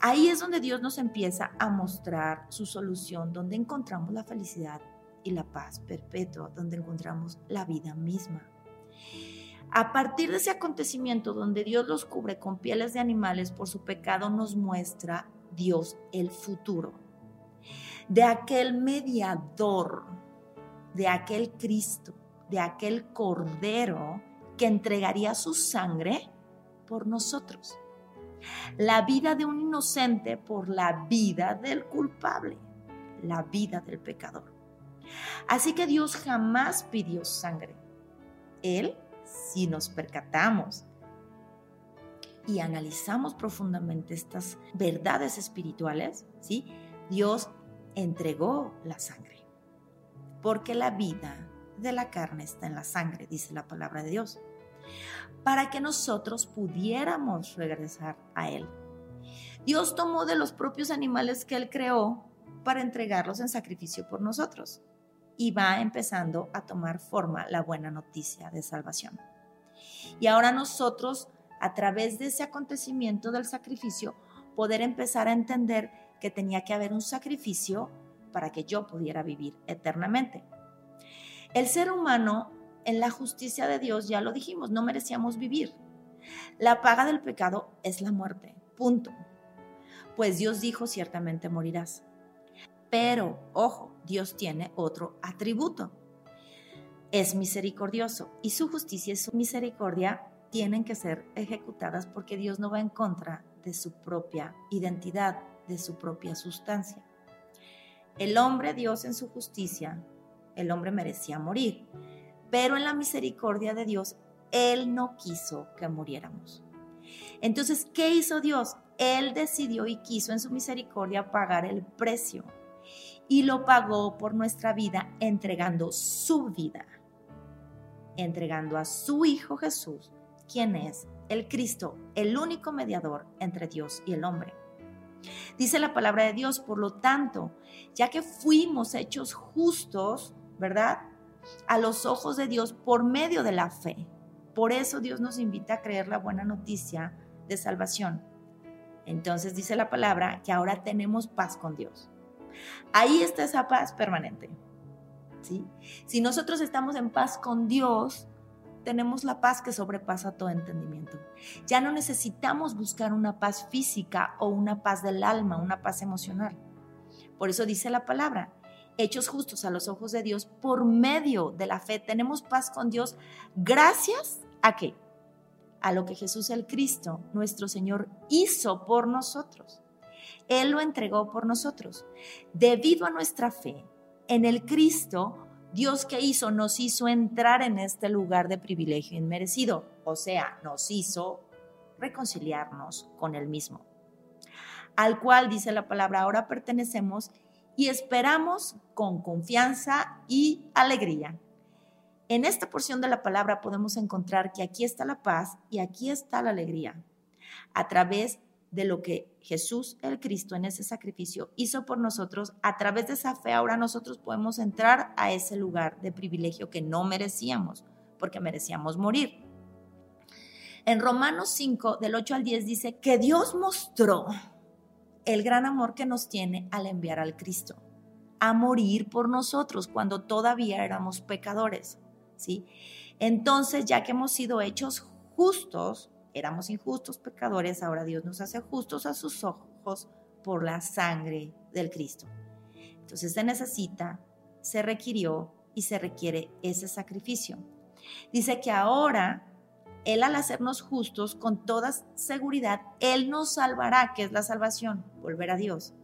[SPEAKER 1] Ahí es donde Dios nos empieza a mostrar su solución, donde encontramos la felicidad y la paz perpetua, donde encontramos la vida misma. A partir de ese acontecimiento donde Dios los cubre con pieles de animales por su pecado, nos muestra Dios el futuro. De aquel mediador, de aquel Cristo, de aquel Cordero que entregaría su sangre por nosotros. La vida de un inocente por la vida del culpable, la vida del pecador. Así que Dios jamás pidió sangre. Él, si nos percatamos y analizamos profundamente estas verdades espirituales, ¿sí? Dios entregó la sangre. Porque la vida de la carne está en la sangre, dice la palabra de Dios. Para que nosotros pudiéramos regresar a Él. Dios tomó de los propios animales que Él creó para entregarlos en sacrificio por nosotros y va empezando a tomar forma la buena noticia de salvación. Y ahora nosotros, a través de ese acontecimiento del sacrificio, poder empezar a entender que tenía que haber un sacrificio para que yo pudiera vivir eternamente. El ser humano, en la justicia de Dios, ya lo dijimos, no merecíamos vivir. La paga del pecado es la muerte, punto. Pues Dios dijo, ciertamente morirás. Pero, ojo, Dios tiene otro atributo. Es misericordioso y su justicia y su misericordia tienen que ser ejecutadas porque Dios no va en contra de su propia identidad, de su propia sustancia. El hombre, Dios en su justicia, el hombre merecía morir, pero en la misericordia de Dios, Él no quiso que muriéramos. Entonces, ¿qué hizo Dios? Él decidió y quiso en su misericordia pagar el precio y lo pagó por nuestra vida entregando su vida, entregando a su Hijo Jesús, quien es el Cristo, el único mediador entre Dios y el hombre. Dice la palabra de Dios, por lo tanto, ya que fuimos hechos justos, ¿verdad? A los ojos de Dios por medio de la fe. Por eso Dios nos invita a creer la buena noticia de salvación. Entonces dice la palabra que ahora tenemos paz con Dios. Ahí está esa paz permanente. ¿sí? Si nosotros estamos en paz con Dios, tenemos la paz que sobrepasa todo entendimiento. Ya no necesitamos buscar una paz física o una paz del alma, una paz emocional. Por eso dice la palabra, hechos justos a los ojos de Dios por medio de la fe. Tenemos paz con Dios gracias a qué? A lo que Jesús el Cristo, nuestro Señor, hizo por nosotros. Él lo entregó por nosotros. Debido a nuestra fe en el Cristo, Dios que hizo nos hizo entrar en este lugar de privilegio inmerecido, o sea, nos hizo reconciliarnos con Él mismo, al cual dice la palabra, ahora pertenecemos y esperamos con confianza y alegría. En esta porción de la palabra podemos encontrar que aquí está la paz y aquí está la alegría, a través de lo que Jesús, el Cristo, en ese sacrificio hizo por nosotros, a través de esa fe ahora nosotros podemos entrar a ese lugar de privilegio que no merecíamos, porque merecíamos morir. En Romanos 5, del 8 al 10 dice que Dios mostró el gran amor que nos tiene al enviar al Cristo, a morir por nosotros cuando todavía éramos pecadores, ¿sí? Entonces, ya que hemos sido hechos justos, éramos injustos pecadores, ahora Dios nos hace justos a sus ojos por la sangre del Cristo. Entonces se necesita, se requirió y se requiere ese sacrificio. Dice que ahora él al hacernos justos, con toda seguridad, Él nos salvará, que es la salvación, volver a Dios,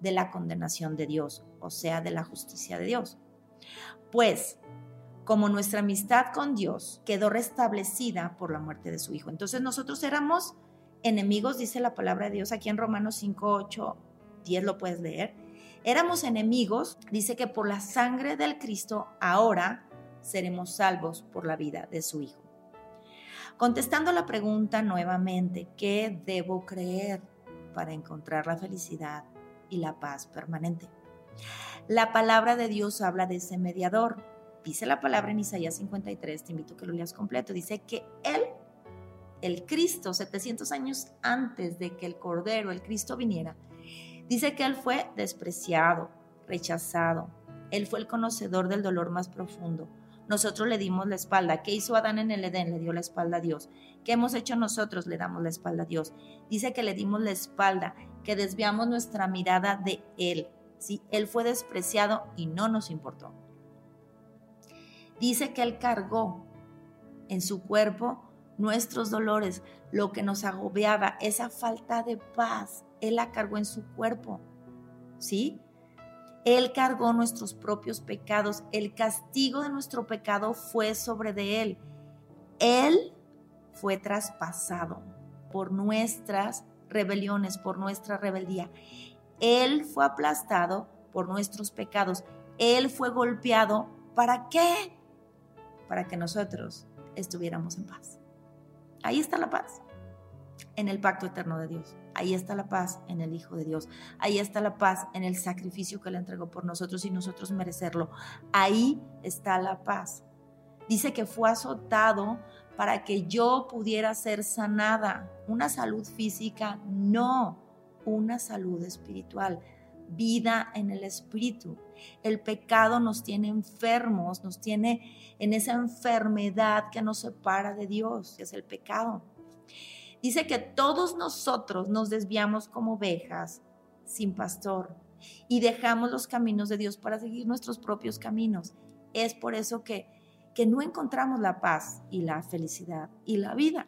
[SPEAKER 1] de la condenación de Dios, o sea, de la justicia de Dios. Pues, como nuestra amistad con Dios quedó restablecida por la muerte de su Hijo. Entonces nosotros éramos enemigos, dice la palabra de Dios aquí en Romanos 5, 8, 10 lo puedes leer. Éramos enemigos, dice que por la sangre del Cristo ahora seremos salvos por la vida de su Hijo. Contestando la pregunta nuevamente, ¿qué debo creer para encontrar la felicidad y la paz permanente? La palabra de Dios habla de ese mediador. Dice la palabra en Isaías 53, te invito a que lo leas completo. Dice que Él, el Cristo, 700 años antes de que el Cordero, el Cristo viniera, dice que Él fue despreciado, rechazado. Él fue el conocedor del dolor más profundo. Nosotros le dimos la espalda. ¿Qué hizo Adán en el Edén? Le dio la espalda a Dios. ¿Qué hemos hecho nosotros? Le damos la espalda a Dios. Dice que le dimos la espalda, que desviamos nuestra mirada de Él. ¿sí? Él fue despreciado y no nos importó. Dice que Él cargó en su cuerpo nuestros dolores, lo que nos agobiaba, esa falta de paz, Él la cargó en su cuerpo. ¿Sí? Él cargó nuestros propios pecados. El castigo de nuestro pecado fue sobre de Él. Él fue traspasado por nuestras rebeliones, por nuestra rebeldía. Él fue aplastado por nuestros pecados. Él fue golpeado. ¿Para qué? Para que nosotros estuviéramos en paz. Ahí está la paz, en el pacto eterno de Dios. Ahí está la paz en el Hijo de Dios. Ahí está la paz en el sacrificio que le entregó por nosotros y nosotros merecerlo. Ahí está la paz. Dice que fue azotado para que yo pudiera ser sanada. Una salud física, no una salud espiritual, vida en el espíritu. El pecado nos tiene enfermos, nos tiene en esa enfermedad que nos separa de Dios, es el pecado. Dice que todos nosotros nos desviamos como ovejas sin pastor y dejamos los caminos de Dios para seguir nuestros propios caminos. Es por eso que, que no encontramos la paz y la felicidad y la vida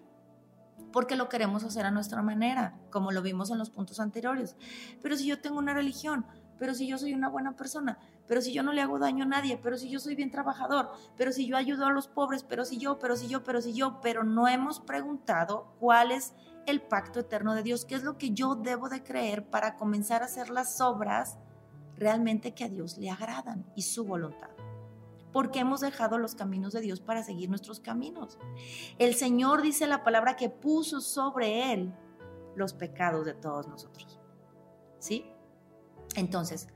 [SPEAKER 1] porque lo queremos hacer a nuestra manera, como lo vimos en los puntos anteriores. Pero si yo tengo una religión, pero si yo soy una buena persona, pero si yo no le hago daño a nadie, pero si yo soy bien trabajador, pero si yo ayudo a los pobres, pero si yo, pero si yo, pero si yo, pero no hemos preguntado cuál es el pacto eterno de Dios, qué es lo que yo debo de creer para comenzar a hacer las obras realmente que a Dios le agradan y su voluntad porque hemos dejado los caminos de Dios para seguir nuestros caminos. El Señor dice la palabra que puso sobre Él los pecados de todos nosotros. ¿Sí? Entonces,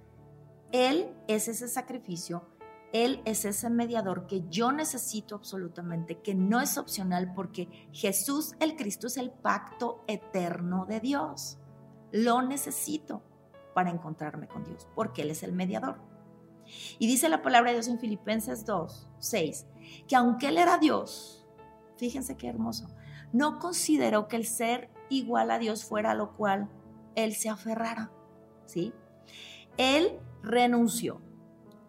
[SPEAKER 1] Él es ese sacrificio, Él es ese mediador que yo necesito absolutamente, que no es opcional porque Jesús el Cristo es el pacto eterno de Dios. Lo necesito para encontrarme con Dios, porque Él es el mediador. Y dice la palabra de Dios en Filipenses 2, 6, que aunque Él era Dios, fíjense qué hermoso, no consideró que el ser igual a Dios fuera a lo cual Él se aferrara, ¿sí? Él renunció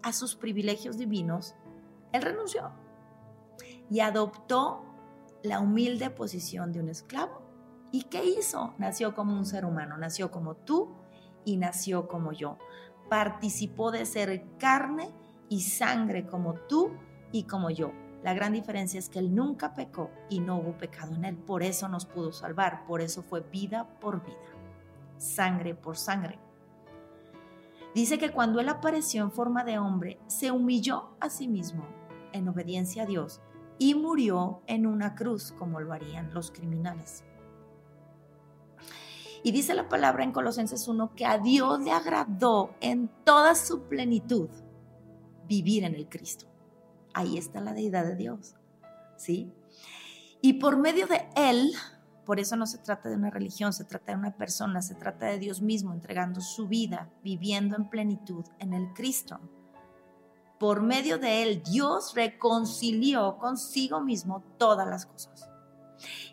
[SPEAKER 1] a sus privilegios divinos, Él renunció y adoptó la humilde posición de un esclavo. ¿Y qué hizo? Nació como un ser humano, nació como tú y nació como yo participó de ser carne y sangre como tú y como yo. La gran diferencia es que Él nunca pecó y no hubo pecado en Él. Por eso nos pudo salvar. Por eso fue vida por vida. Sangre por sangre. Dice que cuando Él apareció en forma de hombre, se humilló a sí mismo en obediencia a Dios y murió en una cruz como lo harían los criminales. Y dice la palabra en Colosenses 1 que a Dios le agradó en toda su plenitud vivir en el Cristo. Ahí está la deidad de Dios. ¿Sí? Y por medio de Él, por eso no se trata de una religión, se trata de una persona, se trata de Dios mismo entregando su vida, viviendo en plenitud en el Cristo. Por medio de Él, Dios reconcilió consigo mismo todas las cosas.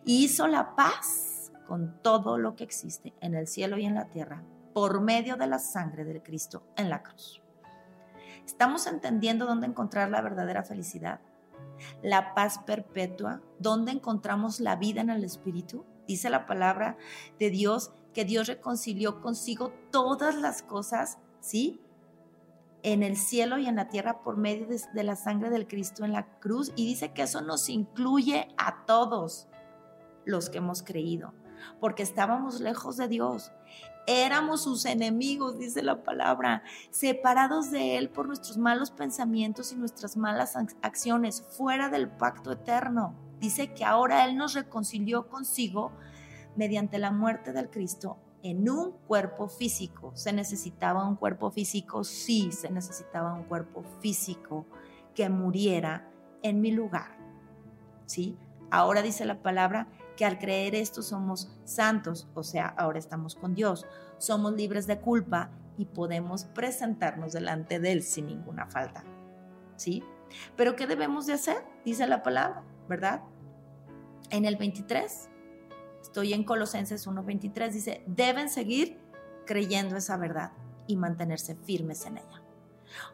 [SPEAKER 1] Y hizo la paz con todo lo que existe en el cielo y en la tierra por medio de la sangre del Cristo en la cruz. ¿Estamos entendiendo dónde encontrar la verdadera felicidad? La paz perpetua, dónde encontramos la vida en el Espíritu. Dice la palabra de Dios que Dios reconcilió consigo todas las cosas, ¿sí? en el cielo y en la tierra por medio de, la sangre del Cristo en la cruz. Y dice que eso nos incluye a todos los que hemos creído, porque estábamos lejos de Dios. Éramos sus enemigos, dice la palabra, separados de Él por nuestros malos pensamientos y nuestras malas acciones, fuera del pacto eterno. Dice que ahora Él nos reconcilió consigo mediante la muerte del Cristo en un cuerpo físico. ¿Se necesitaba un cuerpo físico? Sí, se necesitaba un cuerpo físico que muriera en mi lugar. ¿Sí? Ahora dice la palabra que al creer esto somos santos, o sea, ahora estamos con Dios, somos libres de culpa y podemos presentarnos delante de Él sin ninguna falta. ¿Sí? Pero ¿qué debemos de hacer? Dice la palabra, ¿verdad? En el 23 Estoy en Colosenses 1.23, dice, deben seguir creyendo esa verdad y mantenerse firmes en ella.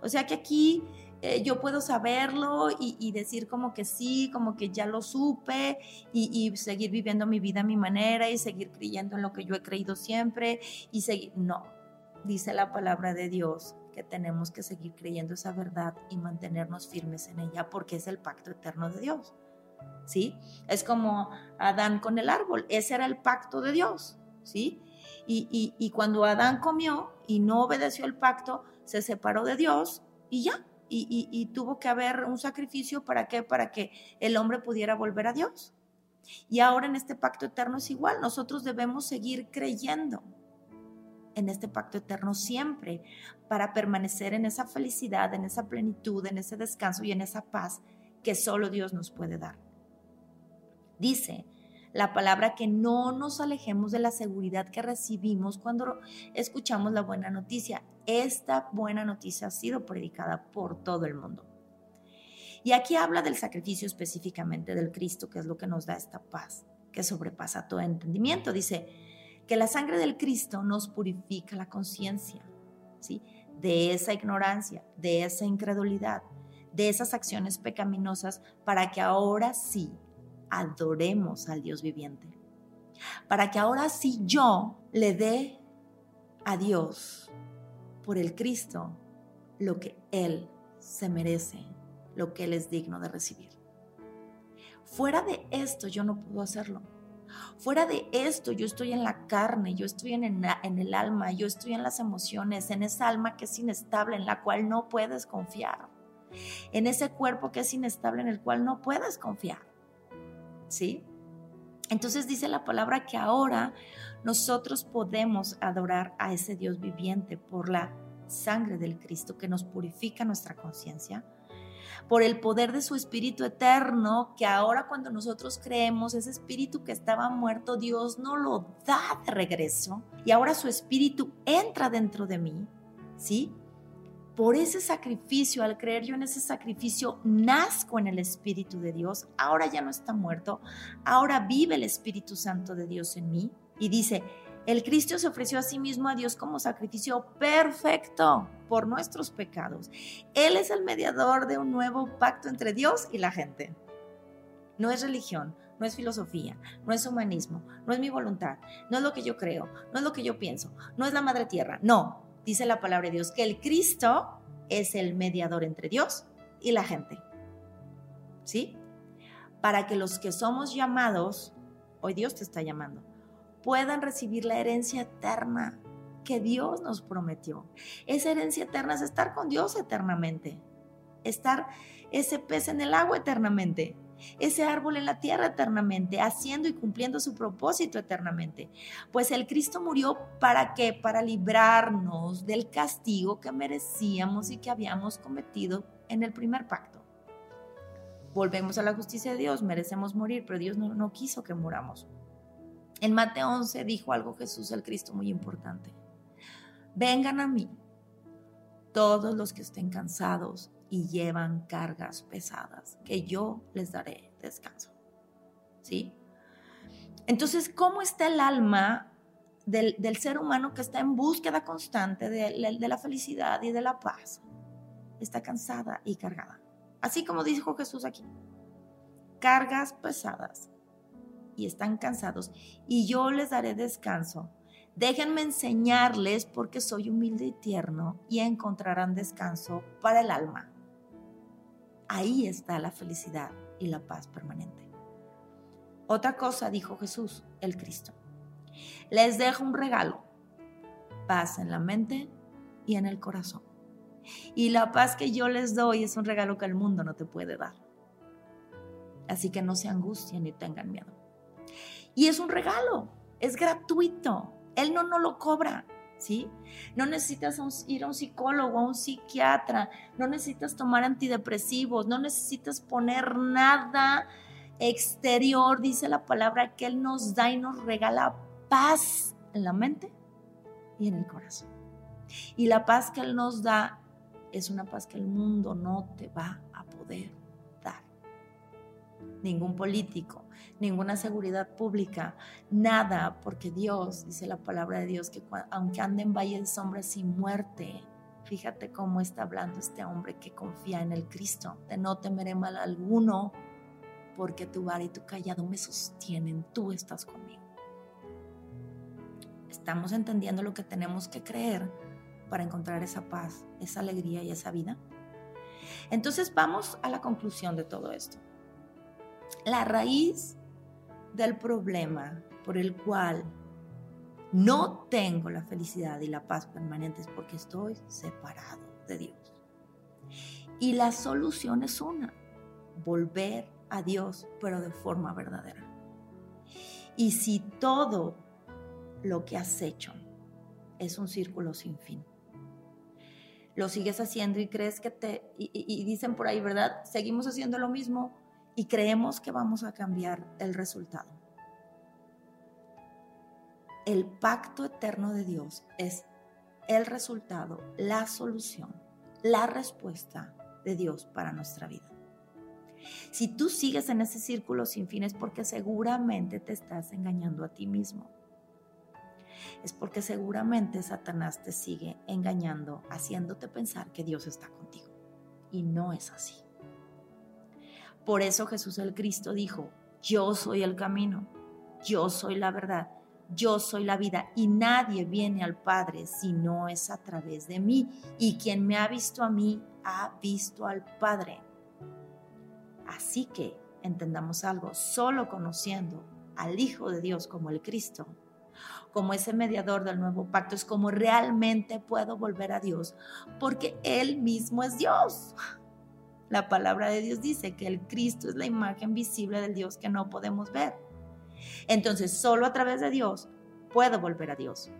[SPEAKER 1] O sea que aquí eh, yo puedo saberlo y, decir como que sí, como que ya lo supe y, seguir viviendo mi vida a mi manera y seguir creyendo en lo que yo he creído siempre y seguir, no, dice la palabra de Dios que tenemos que seguir creyendo esa verdad y mantenernos firmes en ella porque es el pacto eterno de Dios. ¿sí? Es como Adán con el árbol, ese era el pacto de Dios, ¿sí? Y, cuando Adán comió y no obedeció el pacto, se separó de Dios y ya, y, tuvo que haber un sacrificio para qué, para que el hombre pudiera volver a Dios. Y ahora en este pacto eterno es igual, nosotros debemos seguir creyendo en este pacto eterno siempre para permanecer en esa felicidad, en esa plenitud, en ese descanso y en esa paz que solo Dios nos puede dar. Dice la palabra que no nos alejemos de la seguridad que recibimos cuando escuchamos la buena noticia. Esta buena noticia ha sido predicada por todo el mundo. Y aquí habla del sacrificio específicamente del Cristo, que es lo que nos da esta paz, que sobrepasa todo entendimiento. Dice que la sangre del Cristo nos purifica la conciencia, ¿sí? De esa ignorancia, de esa incredulidad, de esas acciones pecaminosas, para que ahora sí adoremos al Dios viviente. Para que ahora sí yo le dé a Dios por el Cristo lo que Él se merece, lo que Él es digno de recibir. Fuera de esto yo no puedo hacerlo. Fuera de esto yo estoy en la carne, yo estoy en el, alma, yo estoy en las emociones, en esa alma que es inestable, en la cual no puedes confiar. En ese cuerpo que es inestable, en el cual no puedes confiar. ¿sí? Entonces dice la palabra que ahora nosotros podemos adorar a ese Dios viviente por la sangre del Cristo que nos purifica nuestra conciencia, por el poder de su Espíritu eterno, que ahora cuando nosotros creemos, ese Espíritu que estaba muerto, Dios no lo da de regreso y ahora su Espíritu entra dentro de mí, ¿sí? Por ese sacrificio, al creer yo en ese sacrificio, nazco en el Espíritu de Dios. Ahora ya no está muerto, ahora vive el Espíritu Santo de Dios en mí. Y dice, el Cristo se ofreció a sí mismo a Dios como sacrificio perfecto por nuestros pecados. Él es el mediador de un nuevo pacto entre Dios y la gente. No es religión, no es filosofía, no es humanismo, no es mi voluntad, no es lo que yo creo, no es lo que yo pienso, no es la madre tierra, no, dice la palabra de Dios, que el Cristo es el mediador entre Dios y la gente. ¿Sí? Para que los que somos llamados, hoy Dios te está llamando, puedan recibir la herencia eterna que Dios nos prometió. Esa herencia eterna es estar con Dios eternamente, estar ese pez en el agua eternamente, ese árbol en la tierra eternamente, haciendo y cumpliendo su propósito eternamente. Pues el Cristo murió para qué? Para librarnos del castigo que merecíamos y que habíamos cometido en el primer pacto. Volvemos a la justicia de Dios, merecemos morir, pero Dios no, no quiso que muramos. En Mateo 11 dijo algo Jesús el Cristo muy importante. Vengan a mí todos los que estén cansados y llevan cargas pesadas, que yo les daré descanso. ¿Sí? Entonces, ¿cómo está el alma del, ser humano que está en búsqueda constante de, de la felicidad y de la paz? Está cansada y cargada. Así como dijo Jesús aquí. Cargas pesadas y están cansados y yo les daré descanso. Déjenme enseñarles porque soy humilde y tierno y encontrarán descanso para el alma. Ahí está la felicidad y la paz permanente. Otra cosa dijo Jesús, el Cristo. Les dejo un regalo, paz en la mente y en el corazón. Y la paz que yo les doy es un regalo que el mundo no te puede dar. Así que no se angustien ni tengan miedo. Y es un regalo, es gratuito. Él no nos lo cobra, ¿sí? No necesitas ir a un psicólogo, a un psiquiatra, no necesitas tomar antidepresivos, no necesitas poner nada exterior, dice la palabra, que Él nos da y nos regala paz en la mente y en el corazón. Y la paz que Él nos da es una paz que el mundo no te va a poder. Ningún político, ninguna seguridad pública, nada, porque Dios, dice la palabra de Dios, que aunque ande en valle de sombras sin muerte, fíjate cómo está hablando este hombre que confía en el Cristo, no temeré mal alguno, porque tu vara y tu callado me sostienen, tú estás conmigo. Estamos entendiendo lo que tenemos que creer para encontrar esa paz, esa alegría y esa vida. Entonces vamos a la conclusión de todo esto. La raíz del problema por el cual no tengo la felicidad y la paz permanentes porque estoy separado de Dios. Y la solución es una, volver a Dios, pero de forma verdadera. Y si todo lo que has hecho es un círculo sin fin, lo sigues haciendo y crees que te, y, dicen por ahí, ¿verdad? Seguimos haciendo lo mismo y creemos que vamos a cambiar el resultado. El pacto eterno de Dios es el resultado, la solución, la respuesta de Dios para nuestra vida. Si tú sigues en ese círculo sin fin es porque seguramente te estás engañando a ti mismo es porque seguramente Satanás te sigue engañando, haciéndote pensar que Dios está contigo. Y no es así. Por eso Jesús el Cristo dijo, yo soy el camino, yo soy la verdad, yo soy la vida y nadie viene al Padre si no es a través de mí. Y quien me ha visto a mí, ha visto al Padre. Así que entendamos algo, solo conociendo al Hijo de Dios como el Cristo, como ese mediador del nuevo pacto, es como realmente puedo volver a Dios, porque Él mismo es Dios. La palabra de Dios dice que el Cristo es la imagen visible del Dios que no podemos ver. Entonces, solo a través de Dios puedo volver a Dios.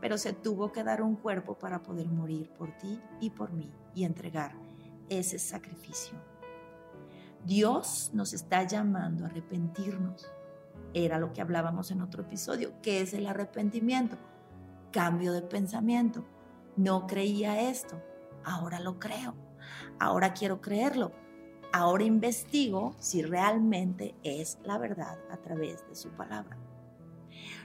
[SPEAKER 1] Pero se tuvo que dar un cuerpo para poder morir por ti y por mí y entregar ese sacrificio. Dios nos está llamando a arrepentirnos era lo que hablábamos en otro episodio. ¿Qué es el arrepentimiento? Cambio de pensamiento. No creía esto, ahora lo creo. Ahora quiero creerlo. Ahora investigo si realmente es la verdad a través de su palabra.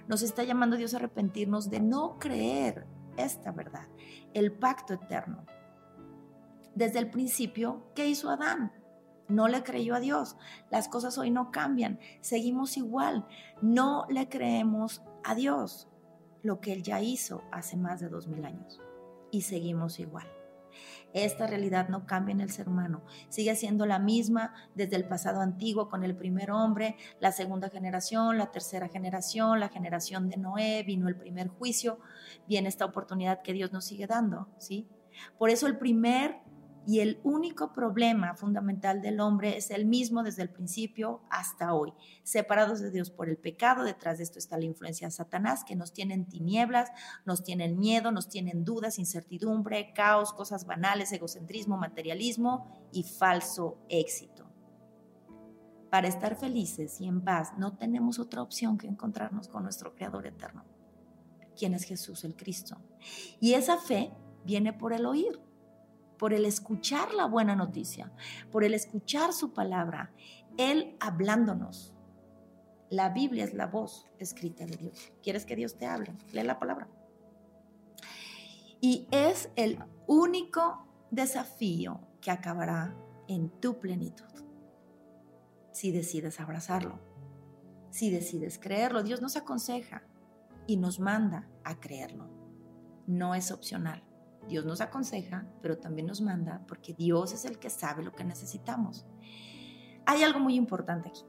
[SPEAKER 1] Nos está llamando Dios a arrepentirnos de no creer esta verdad, el pacto eterno. Desde el principio, ¿qué hizo Adán? no le creyó a Dios. Las cosas hoy no cambian, seguimos igual. No le creemos a Dios lo que Él ya hizo hace más de dos mil años y seguimos igual. Esta realidad no cambia en el ser humano, sigue siendo la misma desde el pasado antiguo con el primer hombre, la segunda generación, la tercera generación, la generación de Noé, vino el primer juicio, viene esta oportunidad que Dios nos sigue dando, ¿sí? Por eso el primer y el único problema fundamental del hombre es el mismo desde el principio hasta hoy. Separados de Dios por el pecado, detrás de esto está la influencia de Satanás, que nos tienen tinieblas, nos tienen miedo, nos tienen dudas, incertidumbre, caos, cosas banales, egocentrismo, materialismo y falso éxito. Para estar felices y en paz no tenemos otra opción que encontrarnos con nuestro Creador eterno, quien es Jesús el Cristo. Y esa fe viene por el oír por el escuchar la buena noticia, por el escuchar su palabra, Él hablándonos. La Biblia es la voz escrita de Dios. ¿Quieres que Dios te hable? Lee la palabra. Y es el único desafío que acabará en tu plenitud. Si decides abrazarlo, si decides creerlo, Dios nos aconseja y nos manda a creerlo. No es opcional. Dios nos aconseja, pero también nos manda porque Dios es el que sabe lo que necesitamos. Hay algo muy importante aquí.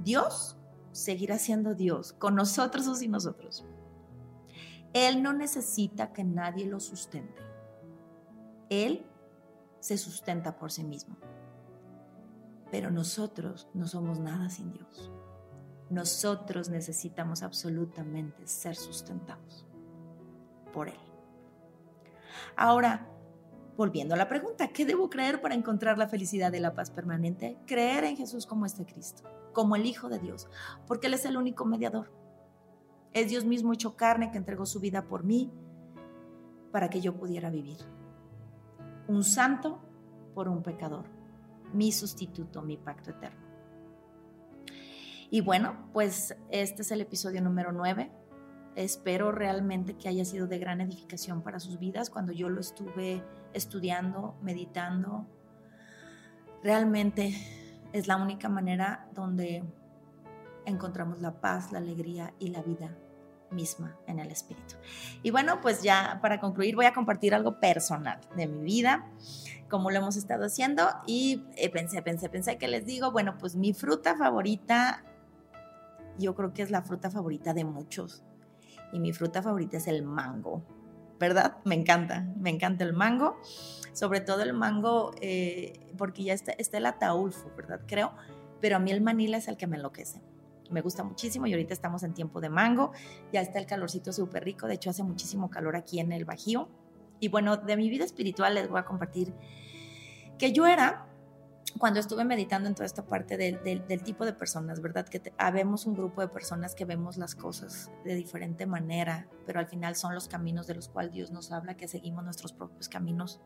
[SPEAKER 1] Dios seguirá siendo Dios, con nosotros o sin nosotros. Él no necesita que nadie lo sustente. Él se sustenta por sí mismo. Pero nosotros no somos nada sin Dios. Nosotros necesitamos absolutamente ser sustentados por Él. Ahora, volviendo a la pregunta, ¿qué debo creer para encontrar la felicidad y la paz permanente? Creer en Jesús como este Cristo, como el Hijo de Dios, porque Él es el único mediador. Es Dios mismo hecho carne que entregó su vida por mí para que yo pudiera vivir. Un santo por un pecador, mi sustituto, mi pacto eterno. Y bueno, pues este es el episodio número 9. Espero realmente que haya sido de gran edificación para sus vidas cuando yo lo estuve estudiando, meditando. Realmente es la única manera donde encontramos la paz, la alegría y la vida misma en el espíritu. Y bueno, pues ya para concluir voy a compartir algo personal de mi vida, como lo hemos estado haciendo y eh, pensé, pensé, pensé que les digo, bueno, pues mi fruta favorita, yo creo que es la fruta favorita de muchos y mi fruta favorita es el mango, ¿verdad? Me encanta, me encanta el mango, sobre todo el mango, eh, porque ya está, está el ataulfo, ¿verdad? Creo, pero a mí el manila es el que me enloquece. Me gusta muchísimo y ahorita estamos en tiempo de mango, ya está el calorcito súper rico, de hecho hace muchísimo calor aquí en el Bajío. Y bueno, de mi vida espiritual les voy a compartir que yo era cuando estuve meditando en toda esta parte del, tipo de personas, ¿verdad? Que habemos un grupo de personas que vemos las cosas de diferente manera, pero al final son los caminos de los cuales Dios nos habla, que seguimos nuestros propios caminos.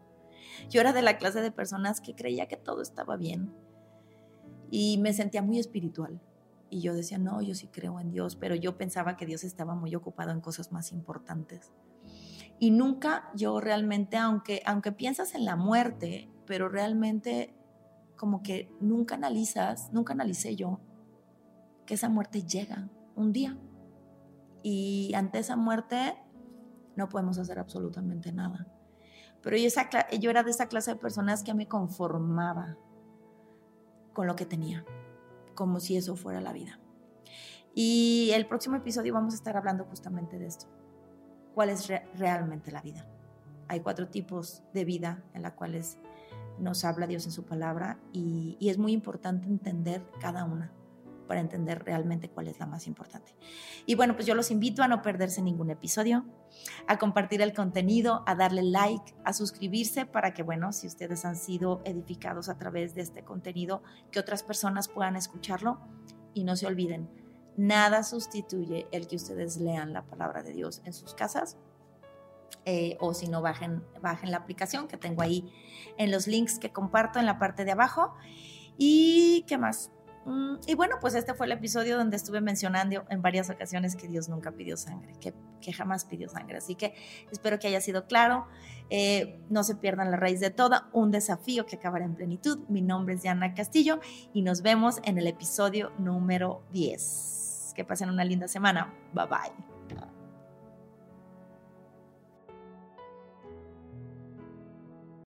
[SPEAKER 1] Yo era de la clase de personas que creía que todo estaba bien y me sentía muy espiritual. Y yo decía, no, yo sí creo en Dios, pero yo pensaba que Dios estaba muy ocupado en cosas más importantes. Y nunca yo realmente, aunque, aunque piensas en la muerte, pero realmente como que nunca analizas, nunca analicé yo que esa muerte llega un día. Y ante esa muerte no podemos hacer absolutamente nada. Pero yo, esa, yo era de esa clase de personas que me conformaba con lo que tenía, como si eso fuera la vida. Y el próximo episodio vamos a estar hablando justamente de esto. ¿Cuál es realmente la vida? Hay cuatro tipos de vida en la cuales nos habla Dios en su palabra y, es muy importante entender cada una para entender realmente cuál es la más importante. Y bueno, pues yo los invito a no perderse ningún episodio, a compartir el contenido, a darle like, a suscribirse para que, bueno, si ustedes han sido edificados a través de este contenido, que otras personas puedan escucharlo y no se olviden, nada sustituye el que ustedes lean la palabra de Dios en sus casas eh, o si no, bajen, bajen la aplicación que tengo ahí en los links que comparto en la parte de abajo. ¿Y qué más? Mm, y bueno, pues este fue el episodio donde estuve mencionando en varias ocasiones que Dios nunca pidió sangre, que, que jamás pidió sangre. Así que espero que haya sido claro. Eh, no se pierdan la raíz de todo, un desafío que acabará en plenitud. Mi nombre es Diana Castillo y nos vemos en el episodio número 10. Que pasen una linda semana. Bye bye.